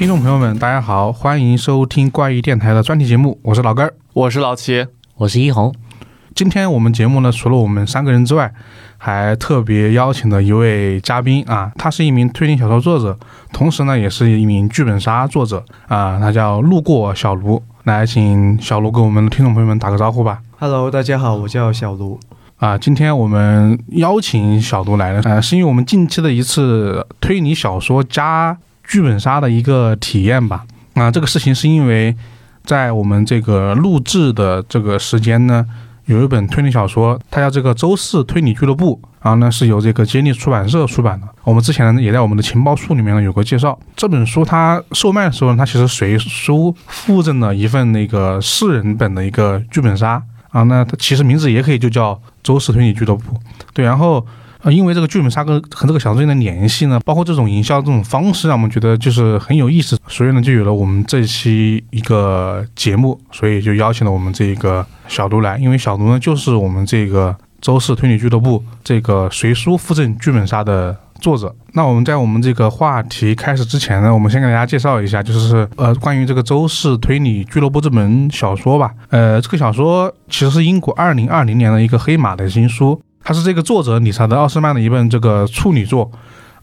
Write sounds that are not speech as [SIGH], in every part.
听众朋友们，大家好，欢迎收听怪异电台的专题节目，我是老根儿，我是老齐，我是一红。今天我们节目呢，除了我们三个人之外，还特别邀请了一位嘉宾啊，他是一名推理小说作者，同时呢，也是一名剧本杀作者啊，他叫路过小卢。来，请小卢跟我们的听众朋友们打个招呼吧。Hello，大家好，我叫小卢。啊，今天我们邀请小卢来了，呃，是因为我们近期的一次推理小说加剧本杀的一个体验吧。啊，这个事情是因为在我们这个录制的这个时间呢，有一本推理小说，它叫这个《周四推理俱乐部》，然后呢是由这个接力出版社出版的。我们之前呢也在我们的情报书里面呢有过介绍。这本书它售卖的时候呢，它其实随书附赠了一份那个四人本的一个剧本杀。啊，那它其实名字也可以就叫周四推理俱乐部，对，然后呃，因为这个剧本杀跟和这个小说间的联系呢，包括这种营销这种方式，让我们觉得就是很有意思，所以呢，就有了我们这期一个节目，所以就邀请了我们这个小卢来，因为小卢呢就是我们这个周四推理俱乐部这个随书附赠剧本杀的。作者，那我们在我们这个话题开始之前呢，我们先给大家介绍一下，就是呃，关于这个周氏推理俱乐部这本小说吧。呃，这个小说其实是英国二零二零年的一个黑马的新书，它是这个作者理查德奥斯曼的一本这个处女作。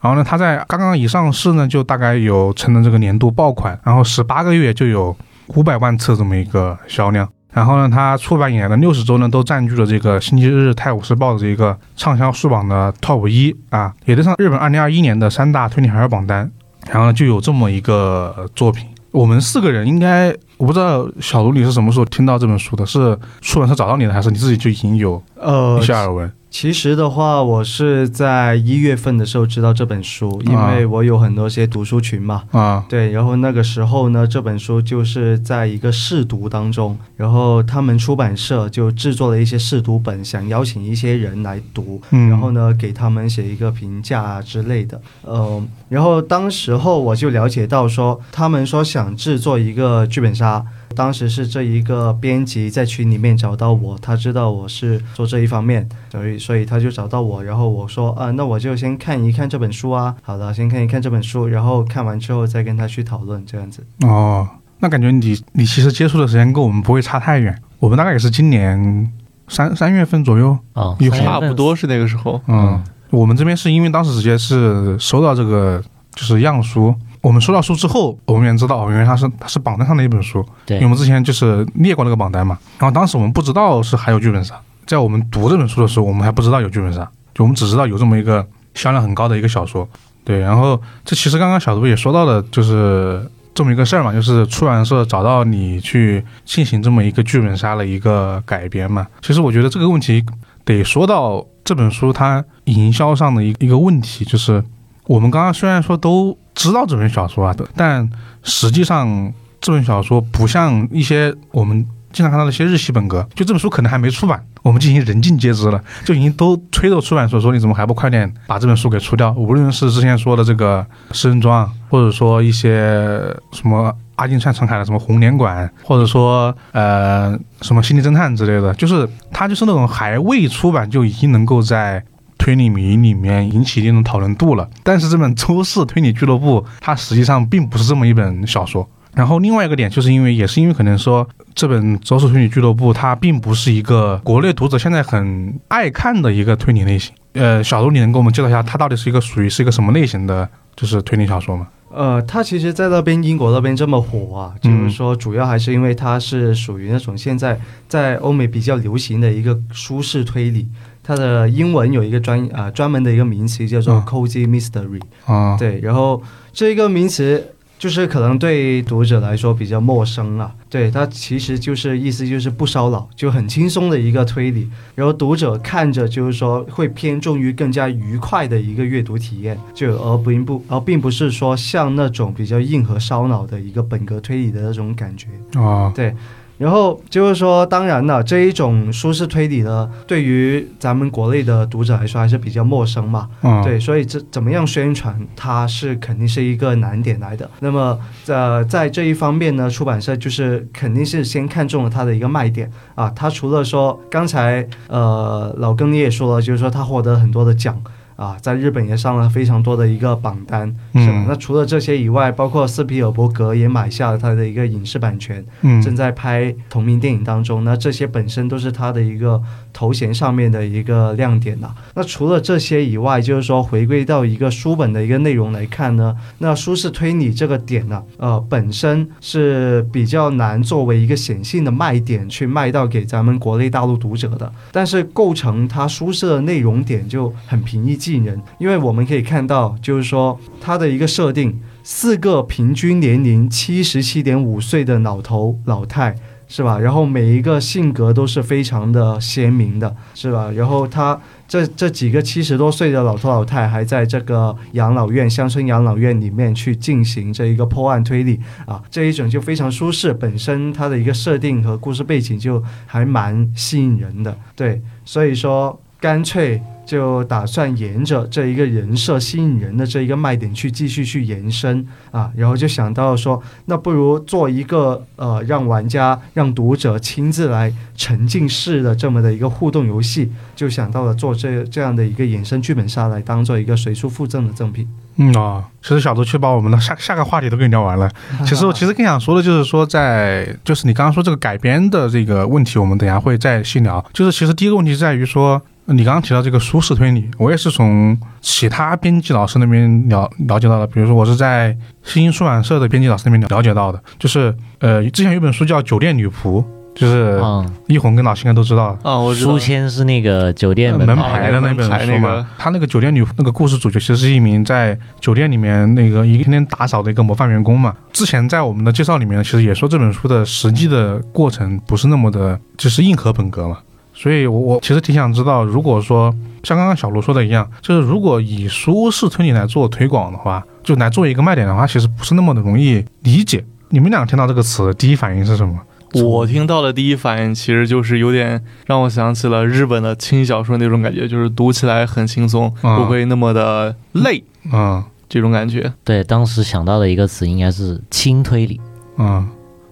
然后呢，它在刚刚一上市呢，就大概有成了这个年度爆款，然后十八个月就有五百万册这么一个销量。然后呢，它出版以来的六十周呢，都占据了这个《星期日泰晤士报》的这个畅销书榜的 top 一啊，也登上日本二零二一年的三大推理海尔榜单。然后就有这么一个作品。我们四个人应该，我不知道小卢你是什么时候听到这本书的？是出版社找到你的，还是你自己就已经有呃一，些耳闻？其实的话，我是在一月份的时候知道这本书，因为我有很多些读书群嘛。啊对，然后那个时候呢，这本书就是在一个试读当中，然后他们出版社就制作了一些试读本，想邀请一些人来读，嗯，然后呢给他们写一个评价啊之类的。呃，然后当时候我就了解到说，他们说想制作一个剧本杀。当时是这一个编辑在群里面找到我，他知道我是做这一方面，所以所以他就找到我，然后我说啊，那我就先看一看这本书啊。好的，先看一看这本书，然后看完之后再跟他去讨论这样子。哦，那感觉你你其实接触的时间跟我们不会差太远，我们大概也是今年三三月份左右。哦，有三月份差不多是那个时候。嗯，我们这边是因为当时直接是收到这个就是样书，我们收到书之后，我们也知道哦，原来它是它是榜单上的一本书，因为我们之前就是列过那个榜单嘛，然后当时我们不知道是还有剧本杀，在我们读这本书的时候，我们还不知道有剧本杀，就我们只知道有这么一个销量很高的一个小说，对，然后这其实刚刚小卢也说到了，就是。这么一个事儿嘛，就是出版社找到你去进行这么一个剧本杀的一个改编嘛。其实我觉得这个问题得说到这本书它营销上的一一个问题，就是我们刚刚虽然说都知道这本小说啊，但实际上这本小说不像一些我们经常看到的一些日系本格，就这本书可能还没出版，我们进行人尽皆知了，就已经都催着出版社说你怎么还不快点把这本书给出掉？无论是之前说的这个诗人庄，或者说一些什么阿金川陈凯的什么红莲馆，或者说呃什么心理侦探之类的，就是它就是那种还未出版就已经能够在推理迷里面引起一定的讨论度了。但是这本《周四推理俱乐部》它实际上并不是这么一本小说。然后另外一个点，就是因为也是因为可能说这本《周四推理俱乐部》它并不是一个国内读者现在很爱看的一个推理类型。呃，小卢，你能给我们介绍一下它到底是一个属于是一个什么类型的，就是推理小说吗？呃，它其实，在那边英国那边这么火啊，就是说，主要还是因为它是属于那种现在在欧美比较流行的一个舒适推理。它的英文有一个专啊、专门的一个名词叫做嗯 cozy mystery，、啊，对，然后这个名词就是可能对读者来说比较陌生了。对，它其实就是意思就是不烧脑，就很轻松的一个推理。然后读者看着就是说会偏重于更加愉快的一个阅读体验，就而并不而并不是说像那种比较硬核烧脑的一个本格推理的那种感觉。啊，对，然后就是说，当然了，这一种舒适推理呢，对于咱们国内的读者来说还是比较陌生嘛。嗯，对，所以这怎么样宣传，它是肯定是一个难点来的。那么，呃，在这一方面呢，出版社就是肯定是先看中了它的一个卖点啊。它除了说刚才呃老庚你也说了，就是说它获得很多的奖。啊，在日本也上了非常多的一个榜单，是吧？嗯那除了这些以外，包括斯皮尔伯格也买下了他的一个影视版权，嗯正在拍同名电影当中。那这些本身都是他的一个头衔上面的一个亮点呐、那除了这些以外，就是说回归到一个书本的一个内容来看呢，那舒适推理这个点呢、呃，本身是比较难作为一个显性的卖点去卖到给咱们国内大陆读者的。但是构成它书社的内容点就很平易近人，因为我们可以看到，就是说它的一个设定，四个平均年龄七十七点五岁的老头老太。是吧？然后每一个性格都是非常的鲜明的，是吧？然后他这这几个七十多岁的老头老太还在这个养老院、乡村养老院里面去进行这一个破案推理啊，这一种就非常舒适，本身它的一个设定和故事背景就还蛮吸引人的，对，所以说干脆就打算沿着这一个人设吸引人的这一个卖点去继续去延伸啊，然后就想到说，那不如做一个呃，让玩家、让读者亲自来沉浸式的这么的一个互动游戏，就想到了做这这样的一个衍生剧本杀来当做一个随书附赠的赠品。嗯啊，其实小周去把我们的下下个话题都给你聊完了。其实我其实更想说的就是说在，就是你刚刚说这个改编的这个问题，我们等下会再细聊。就是其实第一个问题在于说，你刚刚提到这个舒适推理，我也是从其他编辑老师那边了了解到的。比如说我是在新兴出版社的编辑老师那边了解到的，就是呃，之前有本书叫《酒店女仆》，就是一红跟老师应该都知道。啊，我书签是那个酒店门门牌的那本书嘛，那个他那个酒店女那个故事主角其实是一名在酒店里面那个一天天打扫的一个模范员工嘛。之前在我们的介绍里面，其实也说这本书的实际的过程不是那么的，就是硬核本格嘛。所以我，我其实挺想知道，如果说像刚刚小卢说的一样，就是如果以舒适推理来做推广的话，就来做一个卖点的话，其实不是那么的容易理解。你们俩听到这个词，第一反应是什么？我听到的第一反应其实就是有点让我想起了日本的轻小说那种感觉，就是读起来很轻松，啊不会那么的累，嗯这种感觉。对，当时想到的一个词应该是轻推理。嗯，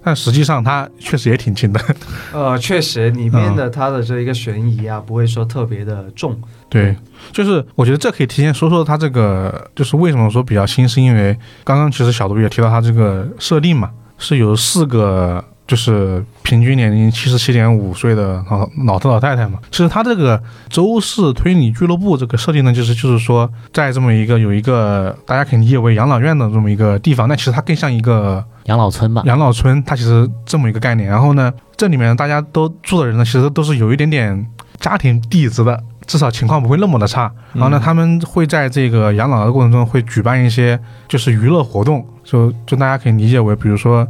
但实际上它确实也挺轻的。呃，确实里面的它的这一个悬疑啊，不会说特别的重。对，就是我觉得这可以提前说说它这个，就是为什么说比较新，是因为刚刚其实小杜也提到它这个设定嘛，是有四个。就是平均年龄七十七点五岁的老老头老太太嘛，其实他这个周氏推理俱乐部这个设定呢，就是就是说，在这么一个有一个大家可以理解为养老院的这么一个地方，那其实它更像一个养老村吧，养老村，它其实这么一个概念。然后呢，这里面大家都住的人呢，其实都是有一点点家庭底子的，至少情况不会那么的差。然后呢，嗯他们会在这个养老的过程中会举办一些就是娱乐活动，就就大家可以理解为，比如说。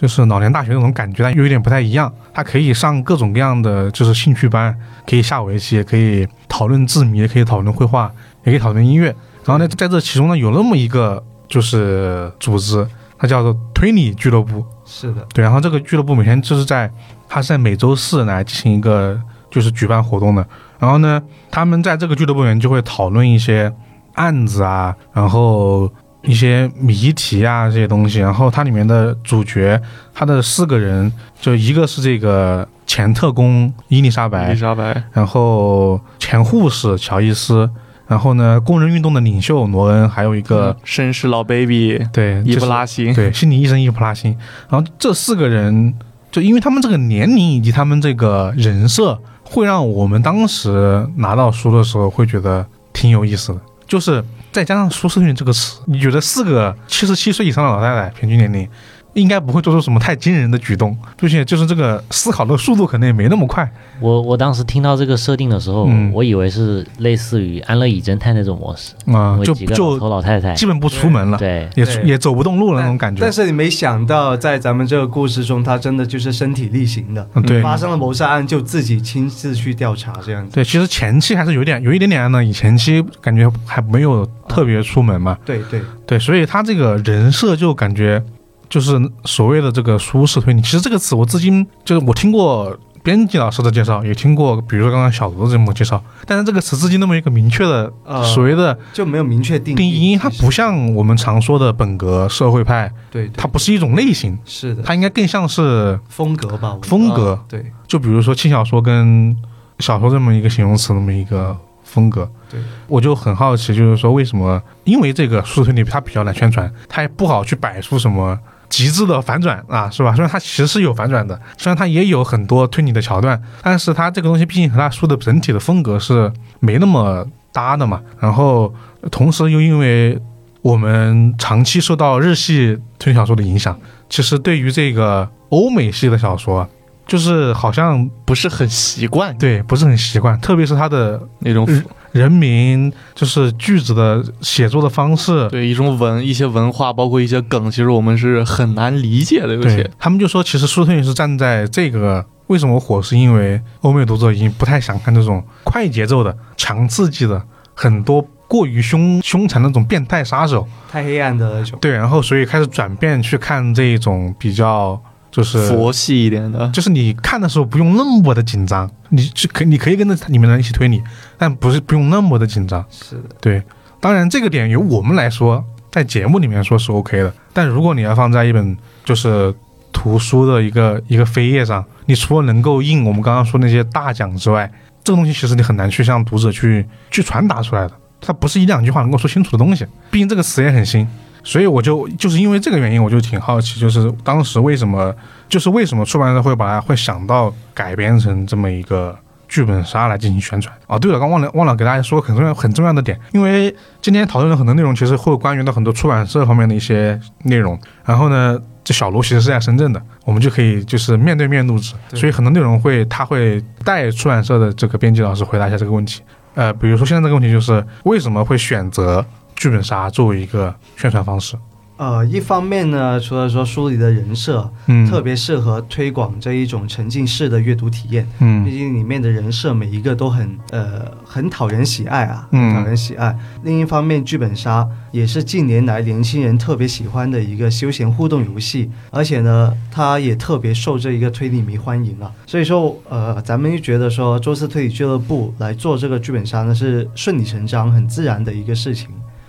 就是老年大学那种感觉，但又有点不太一样。他可以上各种各样的就是兴趣班，可以下围棋，也可以讨论字谜，也可以讨论绘画，也可以讨论音乐。然后呢，在这其中呢，有那么一个就是组织，它叫做推理俱乐部。是的，对，然后这个俱乐部每天就是在，它是在每周四来进行一个就是举办活动的。然后呢，他们在这个俱乐部里面就会讨论一些案子啊，然后一些谜题啊这些东西。然后它里面的主角，他的四个人，就一个是这个前特工伊丽莎白伊丽，莎白，然后前护士乔伊斯，然后呢工人运动的领袖罗恩，还有一个、绅士老 baby 对伊就是布拉辛，对，心理医生伊普拉辛。然后这四个人，就因为他们这个年龄以及他们这个人设，会让我们当时拿到书的时候会觉得挺有意思的。就是再加上“舒适推理”这个词，你觉得四个七十七岁以上的老太太平均年龄，应该不会做出什么太惊人的举动，并且就是这个思考的速度可能也没那么快。我我当时听到这个设定的时候，嗯我以为是类似于安乐椅侦探那种模式，啊、就就老太太，基本不出门了，对，也对也走不动路了那种感觉。但是你没想到，在咱们这个故事中，他真的就是身体力行的，嗯对发生了谋杀案就自己亲自去调查这样子。对，其实前期还是有点有一点点安乐椅前期感觉还没有特别出门嘛。对对，对，所以他这个人设就感觉就是所谓的这个舒适推理。其实这个词我至今就是我听过编辑老师的介绍，也听过，比如说刚刚小卢这么介绍，但是这个词至今都没有一个明确的呃所谓的就没有明确定定义，因为它不像我们常说的本格社会派，对，对它不是一种类型，是的，它应该更像是风格吧，风格。对，就比如说轻小说跟小说这么一个形容词，那么一个风格。对，我就很好奇，就是说为什么？因为这个数字推理它比较难宣传，它也不好去摆出什么极致的反转啊，是吧？虽然它其实是有反转的，虽然它也有很多推理的桥段，但是它这个东西毕竟和它书的整体的风格是没那么搭的嘛。然后同时又因为我们长期受到日系推理小说的影响，其实对于这个欧美系的小说，就是好像不是很习惯对不是很习惯，特别是他的那种人名，就是句子的写作的方式。对一种文一些文化，包括一些梗，其实我们是很难理解的。有对些他们就说，其实书推理是站在这个为什么火，是因为欧美读者已经不太想看这种快节奏的、强刺激的、很多过于凶凶残的那种变态杀手。太黑暗的那种。对，然后所以开始转变去看这种比较就是佛系一点的，就是你看的时候不用那么的紧张，你是可你可以跟着里面的人一起推理，但不是不用那么的紧张。是的，对，当然这个点由我们来说，在节目里面说是 OK 的，但如果你要放在一本就是图书的一个一个扉页上，你除了能够印我们刚刚说那些大奖之外，这个东西其实你很难去向读者去去传达出来的，它不是一两句话能够说清楚的东西，毕竟这个词也很新。所以我就就是因为这个原因，我就挺好奇，就是当时为什么，就是为什么出版社会把它会想到改编成这么一个剧本杀来进行宣传啊？对了，刚忘了忘了给大家说很重要很重要的点，因为今天讨论的很多内容其实会关于到很多出版社方面的一些内容。然后呢，这小卢其实是在深圳的，我们就可以就是面对面录制，所以很多内容会他会带出版社的这个编辑老师回答一下这个问题。呃，比如说现在这个问题就是为什么会选择剧本杀作为一个宣传方式？呃，一方面呢，除了说书里的人设嗯，特别适合推广这一种沉浸式的阅读体验，嗯毕嗯竟里面的人设每一个都很呃很讨人喜爱啊，讨人喜爱。另一方面，剧本杀也是近年来年轻人特别喜欢的一个休闲互动游戏，而且呢，它也特别受这一个推理迷欢迎啊。所以说，呃，咱们就觉得说，周四推理俱乐部来做这个剧本杀呢，是顺理成章、很自然的一个事情。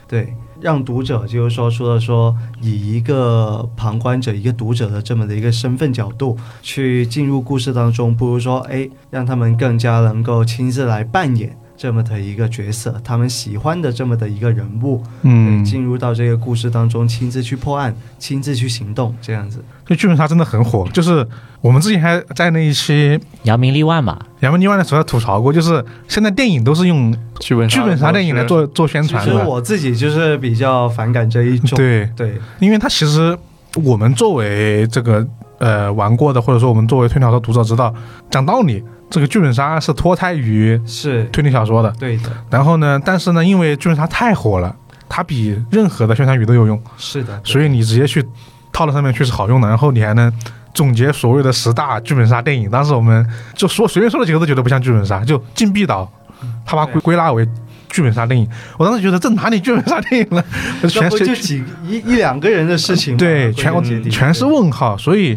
对，让读者就是说，除了说以一个旁观者、一个读者的这么的一个身份角度去进入故事当中，不如说，哎，让他们更加能够亲自来扮演这么的一个角色，他们喜欢的这么的一个人物，嗯，，进入到这个故事当中，亲自去破案，亲自去行动，这样子。这剧本杀真的很火，就是我们之前还在那一期扬名立万嘛，扬名立万的时候吐槽过，就是现在电影都是用剧本剧本杀电影来做做宣传其实，我自己就是比较反感这一种，对，对。因为它其实我们作为这个呃玩过的，或者说我们作为推理小说读者知道，讲道理，这个剧本杀是脱胎于是，推理小说的。对的，然后呢，但是呢，因为剧本杀太火了，它比任何的宣传语都有用，是的，所以你直接去套到上面去是好用的。然后你还能总结所谓的十大剧本杀电影，当时我们就说随便说了几个都觉得不像剧本杀，就禁闭岛，他把归归纳为剧本杀电影。我当时觉得这哪里剧本杀电影了？全是就几一一两个人的事情吗？对，全根结底全是问号。所以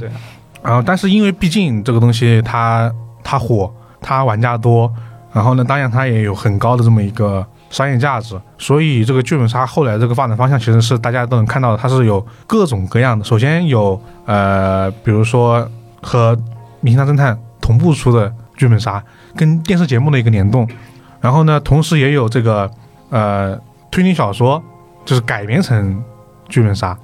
然后啊、但是因为毕竟这个东西它它火，它玩家多，然后呢，当然它也有很高的这么一个商业价值，所以这个剧本杀后来这个发展方向其实是大家都能看到的，它是有各种各样的。首先有呃，比如说和《明星大侦探》同步出的剧本杀，跟电视节目的一个联动，然后呢，同时也有这个呃推理小说，就是改编成剧本杀，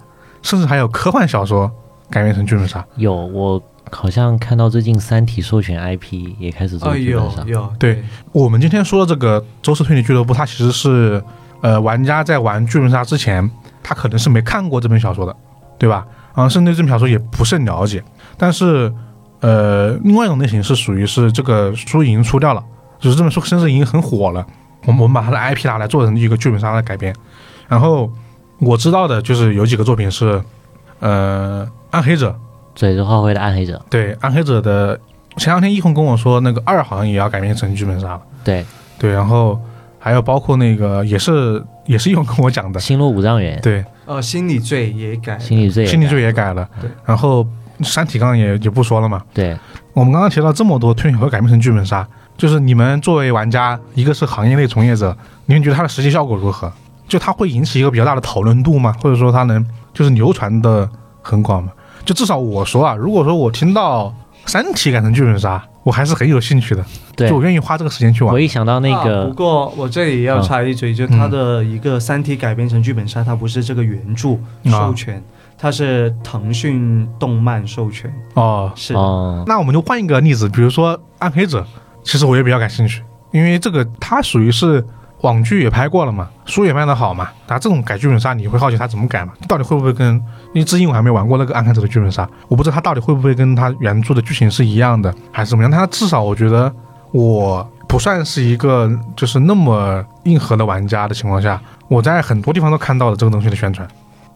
甚至还有科幻小说改编成剧本杀。有我好像看到最近《三体》授权 IP 也开始做剧本杀，有，对我们今天说的这个周四推理俱乐部，它其实是呃玩家在玩剧本杀之前，他可能是没看过这本小说的，对吧？啊，甚至对这本小说也不甚了解。但是呃，另外一种类型是属于是这个书已经出掉了，就是这本书甚至已经很火了，我们我们把它的 IP 拿来做成一个剧本杀的改编。然后我知道的就是有几个作品是呃《暗黑者》，嘴着画灰的暗黑者，对《暗黑者》的前两天一红跟我说，那个二好像也要改编成剧本杀了。对，对，然后还有包括那个也是也是一红跟我讲的，星落五丈原，对，呃，心理罪也改，心理罪也心理罪改也改了对，然后三体刚刚也也不说了嘛。对，我们刚刚提到这么多推理小说改编成剧本杀，就是你们作为玩家，一个是行业内从业者，你们觉得它的实际效果如何？就它会引起一个比较大的讨论度吗？或者说它能就是流传的很广吗？就至少我说啊，如果说我听到《三体》改成剧本杀，我还是很有兴趣的，对就我愿意花这个时间去玩我。一想到那啊个不过我这里要插一嘴，就它的一个《三体》改编成剧本杀，它不是这个原著授权，它是腾讯动漫授权。哦，是，哦，那我们就换一个例子，比如说《暗黑者》，其实我也比较感兴趣，因为这个它属于是网剧也拍过了嘛，书也卖得好嘛，那这种改剧本杀你会好奇它怎么改嘛？到底会不会跟？因为至今我还没玩过那个《暗黑者》的剧本杀，我不知道它到底会不会跟它原著的剧情是一样的，还是怎么样？但它至少我觉得我不算是一个就是那么硬核的玩家的情况下，我在很多地方都看到了这个东西的宣传。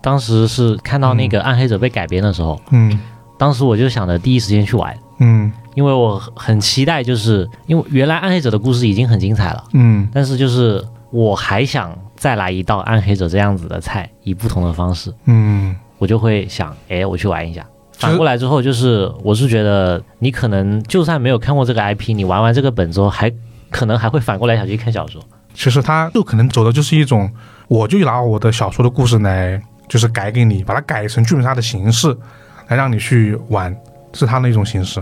当时是看到那个《暗黑者》被改编的时候，嗯当时我就想着第一时间去玩，嗯因为我很期待，就是因为原来《暗黑者》的故事已经很精彩了，嗯但是就是我还想再来一道《暗黑者》这样子的菜，以不同的方式，嗯我就会想，哎，我去玩一下。反过来之后，就是我是觉得你可能就算没有看过这个 IP，你玩完这个本之后，还可能还会反过来想去看小说。其实他就可能走的就是一种，我就拿我的小说的故事来，就是改给你，把它改成剧本杀的形式，来让你去玩，是它的一种形式。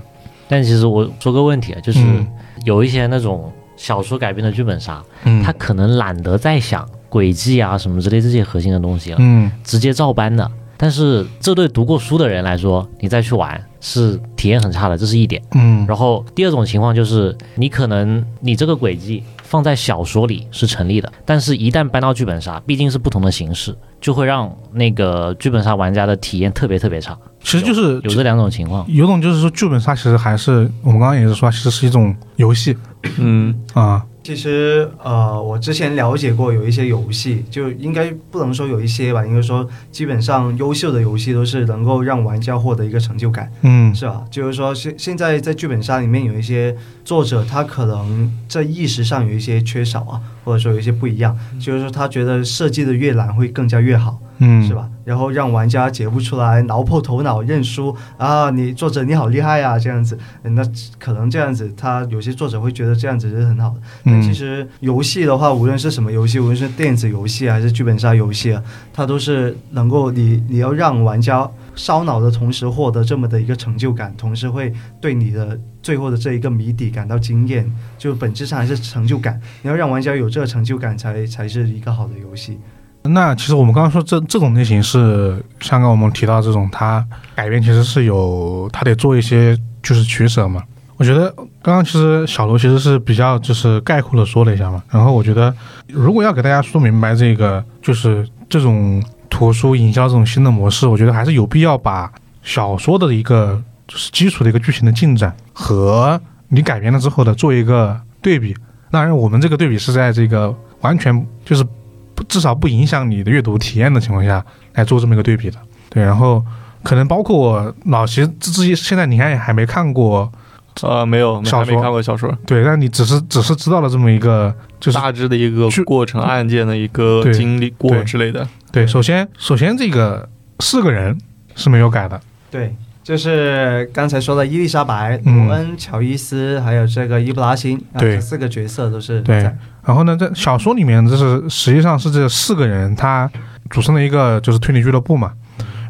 但其实我说个问题啊，就是嗯有一些那种小说改编的剧本杀，嗯他可能懒得再想轨迹啊什么之类这些核心的东西了，嗯直接照搬的。但是这对读过书的人来说，你再去玩是体验很差的，这是一点。嗯然后第二种情况就是，你可能你这个轨迹放在小说里是成立的，但是一旦搬到剧本杀，毕竟是不同的形式，就会让那个剧本杀玩家的体验特别特别差。其实就是有这两种情况。有种就是说剧本杀其实还是我们刚刚也是说，其实是一种游戏嗯，啊，其实呃，我之前了解过有一些游戏，就应该不能说有一些吧，应该说基本上优秀的游戏都是能够让玩家获得一个成就感。嗯是吧？就是说现现在在剧本杀里面有一些作者，他可能在意识上有一些缺少啊，或者说有一些不一样，就是说他觉得设计的越难会更加越好，嗯是？吧？然后让玩家解不出来，挠破头脑认输啊！你作者你好厉害啊、这样子，那可能这样子，他有些作者会觉得这样子是很好的。但嗯其实游戏的话，无论是什么游戏，无论是电子游戏啊还是剧本杀游戏啊，它都是能够你你要让玩家烧脑的同时获得这么的一个成就感，同时会对你的最后的这一个谜底感到惊艳，就本质上还是成就感。你要让玩家有这个成就感才，才是一个好的游戏。那其实我们刚刚说这这种类型是，像刚刚我们提到这种，它改编其实是有，它得做一些就是取舍嘛。我觉得刚刚其实小罗其实是比较就是概括的说了一下嘛，然后我觉得如果要给大家说明白这个就是这种图书营销这种新的模式，我觉得还是有必要把小说的一个就是基础的一个剧情的进展和你改编了之后的做一个对比。当然，我们这个对比是在这个完全就是不至少不影响你的阅读体验的情况下来做这么一个对比的。对，然后可能包括我老齐自自己现在你看也还没看过，呃，没有，小说没看过小说，对，但你只是只是知道了这么一个就是大致的一个过程、案件的一个经历过之类的。对，首先首先这个四个人是没有改的，对，就是刚才说的伊丽莎白、嗯罗恩、乔伊斯，还有这个伊布拉辛，这四个角色都是对然后呢，在小说里面，这是实际上是这四个人他组成了一个就是推理俱乐部嘛。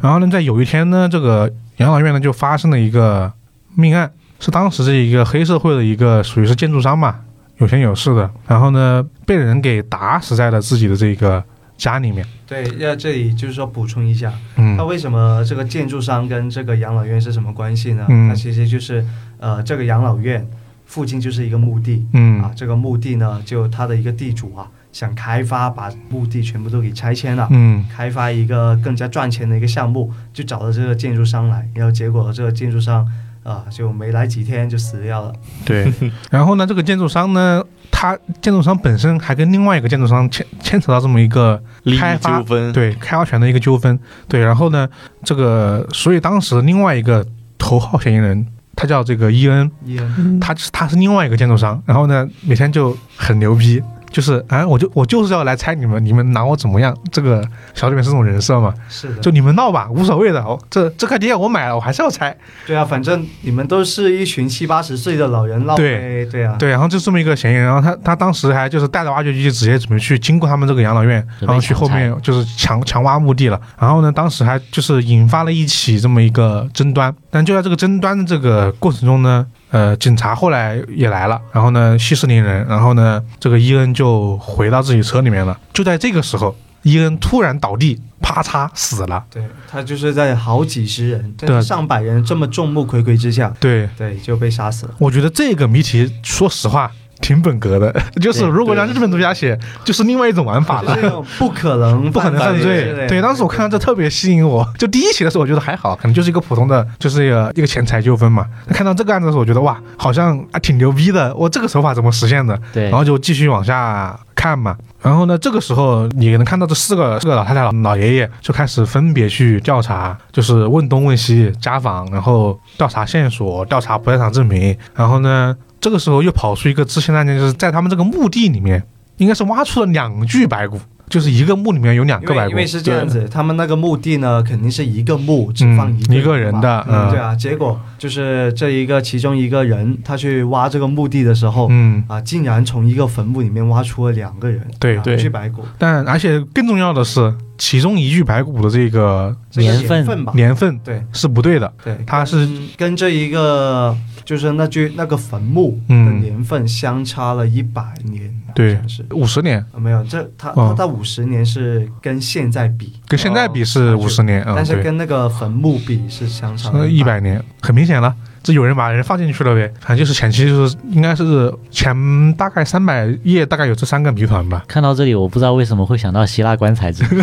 然后呢，在有一天呢，这个养老院呢就发生了一个命案，是当时这一个黑社会的一个属于是建筑商嘛，有钱有势的。然后呢，被人给打死在了自己的这个家里面。对，要这里就是说补充一下，嗯那为什么这个建筑商跟这个养老院是什么关系呢？嗯那其实就是呃，这个养老院附近就是一个墓地、嗯啊嗯，这个墓地呢，就它的一个地主啊，想开发把墓地全部都给拆迁了。嗯开发一个更加赚钱的一个项目，就找到这个建筑商来，然后结果这个建筑商啊、就没来几天就死掉了。对。[LAUGHS] 然后呢，这个建筑商呢，他建筑商本身还跟另外一个建筑商牵牵扯到这么一个开发纠纷，对开发权的一个纠纷，对，然后呢，这个所以当时另外一个头号嫌疑人，他叫这个伊恩，伊恩，他是他是另外一个建筑商，然后呢，每天就很牛逼，就是啊，我就我就是要来猜你们，你们拿我怎么样？这个小里面是这种人设嘛，是的，就你们闹吧，无所谓的，哦，这这块地我买了，我还是要拆，对啊，反正你们都是一群七八十岁的老人闹对呗，对啊，对，然后就这么一个嫌疑人，然后他他当时还就是带着挖掘机直接准备去经过他们这个养老院，然后去后面就是强强挖墓地了。然后呢，当时还就是引发了一起这么一个争端。但就在这个争端的这个过程中呢，呃，警察后来也来了，然后呢，息事宁人，然后呢，这个伊恩就回到自己车里面了。就在这个时候，伊恩突然倒地，啪嚓死了。对他就是在好几十人，对啊上百人这么众目睽睽之下，对，对就被杀死了。我觉得这个谜题，说实话。挺本格的，[LAUGHS] 就是如果让日本作家写，就是另外一种玩法了不可能 [LAUGHS] 不可能犯罪对，当时我看到这特别吸引我。就第一期的时候，我觉得还好，可能就是一个普通的，就是一个一个钱财纠纷嘛。看到这个案子的时候，我觉得哇，好像还挺牛逼的。我这个手法怎么实现的？对然，后就继续往下看嘛。然后呢，这个时候你能看到这四个四个老太太、老老爷爷就开始分别去调查，就是问东问西、家访，然后调查线索、调查不在场证明。然后呢，这个时候又跑出一个支线案件，就是在他们这个墓地里面，应该是挖出了两具白骨，就是一个墓里面有两个白骨。因为是这样子，他们那个墓地呢，肯定是一个墓只放一嗯一个人的嗯。对啊。结果就是这一个其中一个人，他去挖这个墓地的时候，嗯，啊，竟然从一个坟墓里面挖出了两个人，对两对。具白骨，但而且更重要的是，其中一具白骨的这个年份份吧，年份对。是不对的。对，它是跟跟这一个就是那具那个坟墓的嗯年份相差了一百年，对是。五十年啊没有，这他哦他到五十年是跟现在比，跟现在比是哦五十年，嗯，但是，跟那个坟墓比是相差了一百年，很明显了。这有人把人放进去了呗，反正就是前期就是应该是前大概三百页，大概有这三个谜团吧。看到这里，我不知道为什么会想到希腊棺材之谜。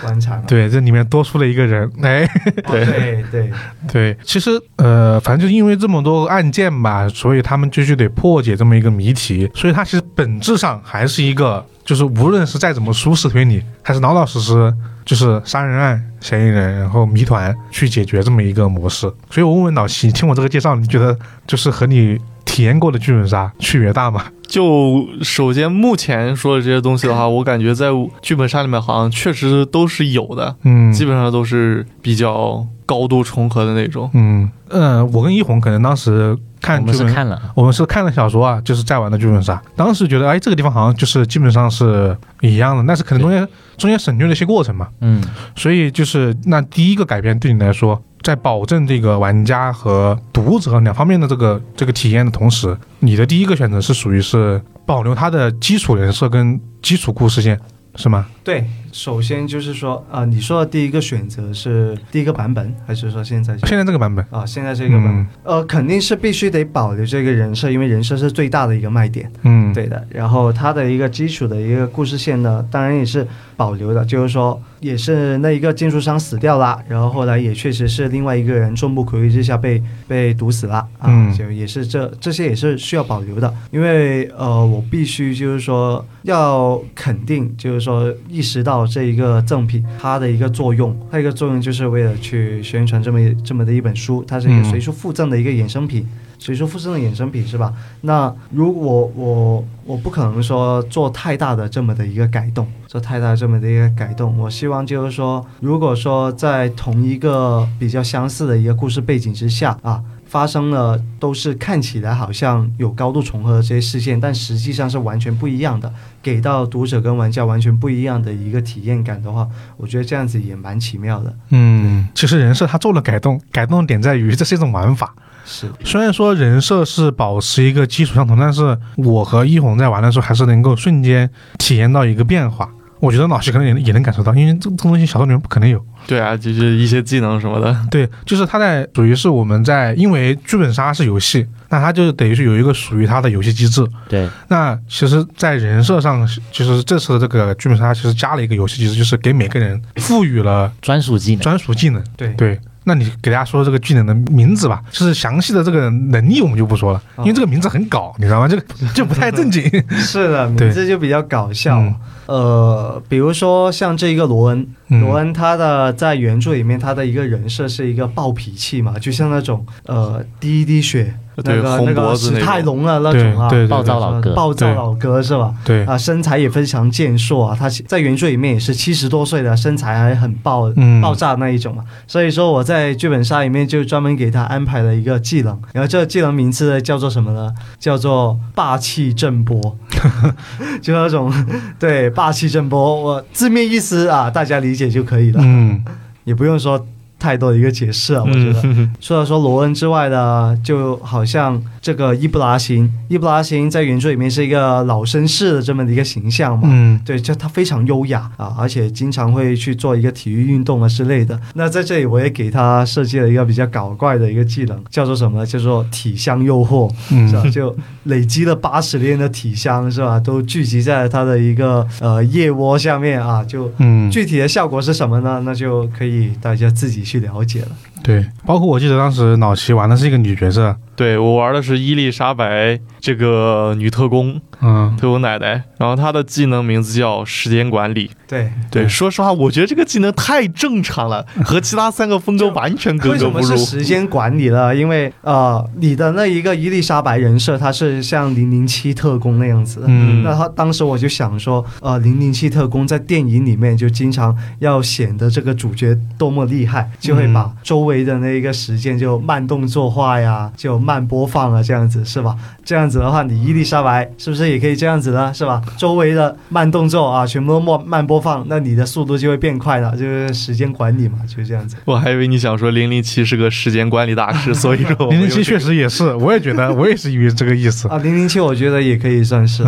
棺材嘛。对，这里面多出了一个人，哎，哦对对，对，其实呃，反正就是因为这么多案件吧，所以他们必须得破解这么一个谜题，所以它其实本质上还是一个，就是无论是再怎么舒适推理，还是老老实实就是杀人案嫌疑人，然后谜团去解决这么一个模式。所以我问问老齐，听我这个介绍，你觉得就是和你体验过的剧本杀区别大吗？就首先目前说的这些东西的话，[LAUGHS] 我感觉在剧本杀里面好像确实都是有的，嗯，基本上都是比较高度重合的那种。嗯嗯，我跟一红可能当时看我们剧本是看了，我们是看了小说啊，就是在玩的剧本杀。当时觉得，哎，这个地方好像就是基本上是一样的，但是可能中间中间省略了一些过程嘛。嗯，所以就是那第一个改变对你来说，在保证这个玩家和读者两方面的这个这个体验的同时，你的第一个选择是属于是保留它的基础人设跟基础故事线，是吗？对，首先就是说，啊、你说的第一个选择是第一个版本，还是说现在现在这个版本，啊、现在这个版本？嗯呃，肯定是必须得保留这个人设，因为人设是最大的一个卖点。嗯，对的，然后它的一个基础的一个故事线呢，当然也是保留的，就是说，也是那一个建筑商死掉了，然后后来也确实是另外一个人众目睽睽之下被被毒死了啊，嗯就也是这这些也是需要保留的，因为呃，我必须就是说要肯定，就是说意识到这一个赠品它的一个作用，它一个作用就是为了去宣传这么这么的一本书，它是一个嗯随书附赠的一个衍生品。随书附赠的衍生品是吧？那如果我我不可能说做太大的这么的一个改动，做太大这么的一个改动，我希望就是说，如果说在同一个比较相似的一个故事背景之下啊。发生了都是看起来好像有高度重合的这些事件，但实际上是完全不一样的，给到读者跟玩家完全不一样的一个体验感的话，我觉得这样子也蛮奇妙的。嗯，其实人设它做了改动，改动点在于这是一种玩法。是，虽然说人设是保持一个基础相同，但是我和一红在玩的时候还是能够瞬间体验到一个变化。我觉得老徐可能也也能感受到，因为这这东西小说里面不可能有。对啊，就是一些技能什么的。[LAUGHS] 对，就是他在属于是我们在，因为剧本杀是游戏，那它就等于是有一个属于它的游戏机制。对，那其实，在人设上，就是这次的这个剧本杀其实加了一个游戏机制，就是给每个人赋予了专属技能。专属技能。对，对，那你给大家说说这个技能的名字吧，就是详细的这个能力我们就不说了，因为这个名字很搞，你知道吗？这个 [LAUGHS] 就不太正经。[LAUGHS] 是的，名字就比较搞笑。嗯呃，比如说像这一个罗恩，嗯罗恩他的在原著里面他的一个人设是一个暴脾气嘛，就像那种呃滴一滴血，那个那个史泰龙啊那种啊，暴躁老哥。暴躁老哥是吧？对，啊，身材也非常健硕啊，他在原著里面也是七十多岁的，身材还很爆、嗯。爆炸那一种嘛。所以说我在剧本杀里面就专门给他安排了一个技能，然后这个技能名字呢叫做什么呢？叫做霸气震波，[LAUGHS] 就那种对霸气震波，我字面意思啊，大家理解就可以了，嗯，也不用说。太多的一个解释了，我觉得。嗯，除了说罗恩之外呢，就好像这个伊布拉辛，伊布拉辛在原著里面是一个老绅士的这么的一个形象嘛。嗯对，就他非常优雅啊，而且经常会去做一个体育运动啊之类的。那在这里，我也给他设计了一个比较搞怪的一个技能，叫做什么呢？叫做体香诱惑，是吧？嗯就累积了八十年的体香，是吧？都聚集在他的一个呃腋窝下面啊，就嗯，具体的效果是什么呢？那就可以大家自己去去了解了。对，包括我记得当时老齐玩的是一个女角色，对我玩的是伊丽莎白这个女特工，嗯特工奶奶，然后她的技能名字叫时间管理。对，对，对说实话，我觉得这个技能太正常了，[LAUGHS] 和其他三个风格完全格为什么是格不入。时间管理了？因为呃，你的那一个伊丽莎白人设，她是像零零七特工那样子的。嗯那她当时我就想说，呃，零零七特工在电影里面就经常要显得这个主角多么厉害，就会把周围的那一个时间就慢动作化呀，就慢播放啊，这样子是吧？这样子的话，你伊丽莎白是不是也可以这样子呢？是吧？周围的慢动作啊，全部都慢慢播放，那你的速度就会变快了，就是时间管理嘛，就是这样子。我还以为你想说零零七是个时间管理大师，所以说零零七确实也是，我也觉得，我也是以为这个意思。啊，零零七我觉得也可以算是。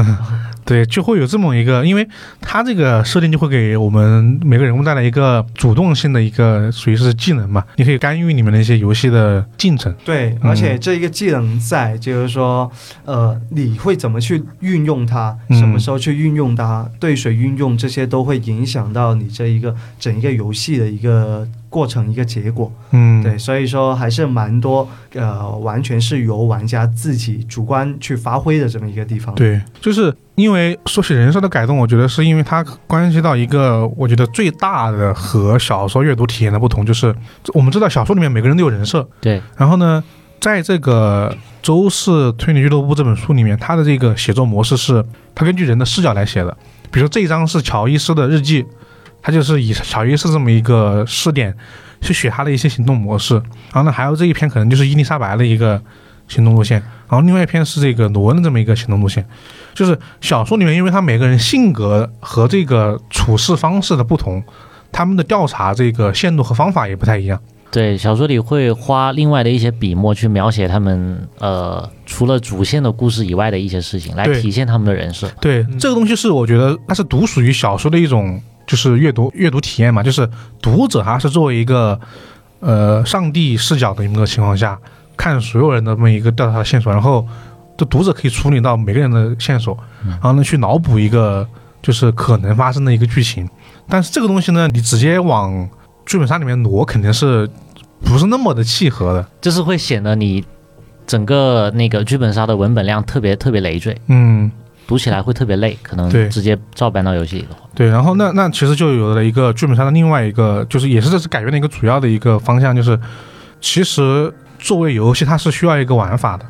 对，就会有这么一个，因为它这个设定就会给我们每个人物带来一个主动性的一个属于是技能嘛，你可以干预你们的一些游戏的进程。对，嗯而且这一个技能在，就是说，呃，你会怎么去运用它，嗯什么时候去运用它，对谁运用，这些都会影响到你这一个整一个游戏的一个过程、一个结果。嗯，对，所以说还是蛮多，呃，完全是由玩家自己主观去发挥的这么一个地方。，对，就是因为说起人设的改动，我觉得是因为它关系到一个我觉得最大的和小说阅读体验的不同，就是我们知道小说里面每个人都有人设，对，然后呢，在这个周氏推理俱乐部这本书里面，它的这个写作模式是它根据人的视角来写的。比如这一章是乔伊斯的日记，它就是以小于是这么一个试点去学他的一些行动模式。然后呢，还有这一篇可能就是伊丽莎白的一个行动路线，然后另外一篇是这个罗恩的这么一个行动路线。就是小说里面，因为他每个人性格和这个处事方式的不同，他们的调查这个线路和方法也不太一样。对，小说里会花另外的一些笔墨去描写他们呃，除了主线的故事以外的一些事情，来体现他们的人设。对，这个东西是我觉得它是独属于小说的一种，就是阅读阅读体验嘛，就是读者他是作为一个呃上帝视角的一个情况下，看所有人的这么一个调查的线索，然后这读者可以处理到每个人的线索，然后呢去脑补一个就是可能发生的一个剧情。但是这个东西呢，你直接往剧本杀里面挪，肯定是不是那么的契合的。就是会显得你整个那个剧本杀的文本量特别特别累赘，嗯，读起来会特别累，可能对直接照搬到游戏里的话，对，然后那那其实就有了一个剧本杀的另外一个，就是也是这次改编的一个主要的一个方向，就是其实作为游戏它是需要一个玩法的。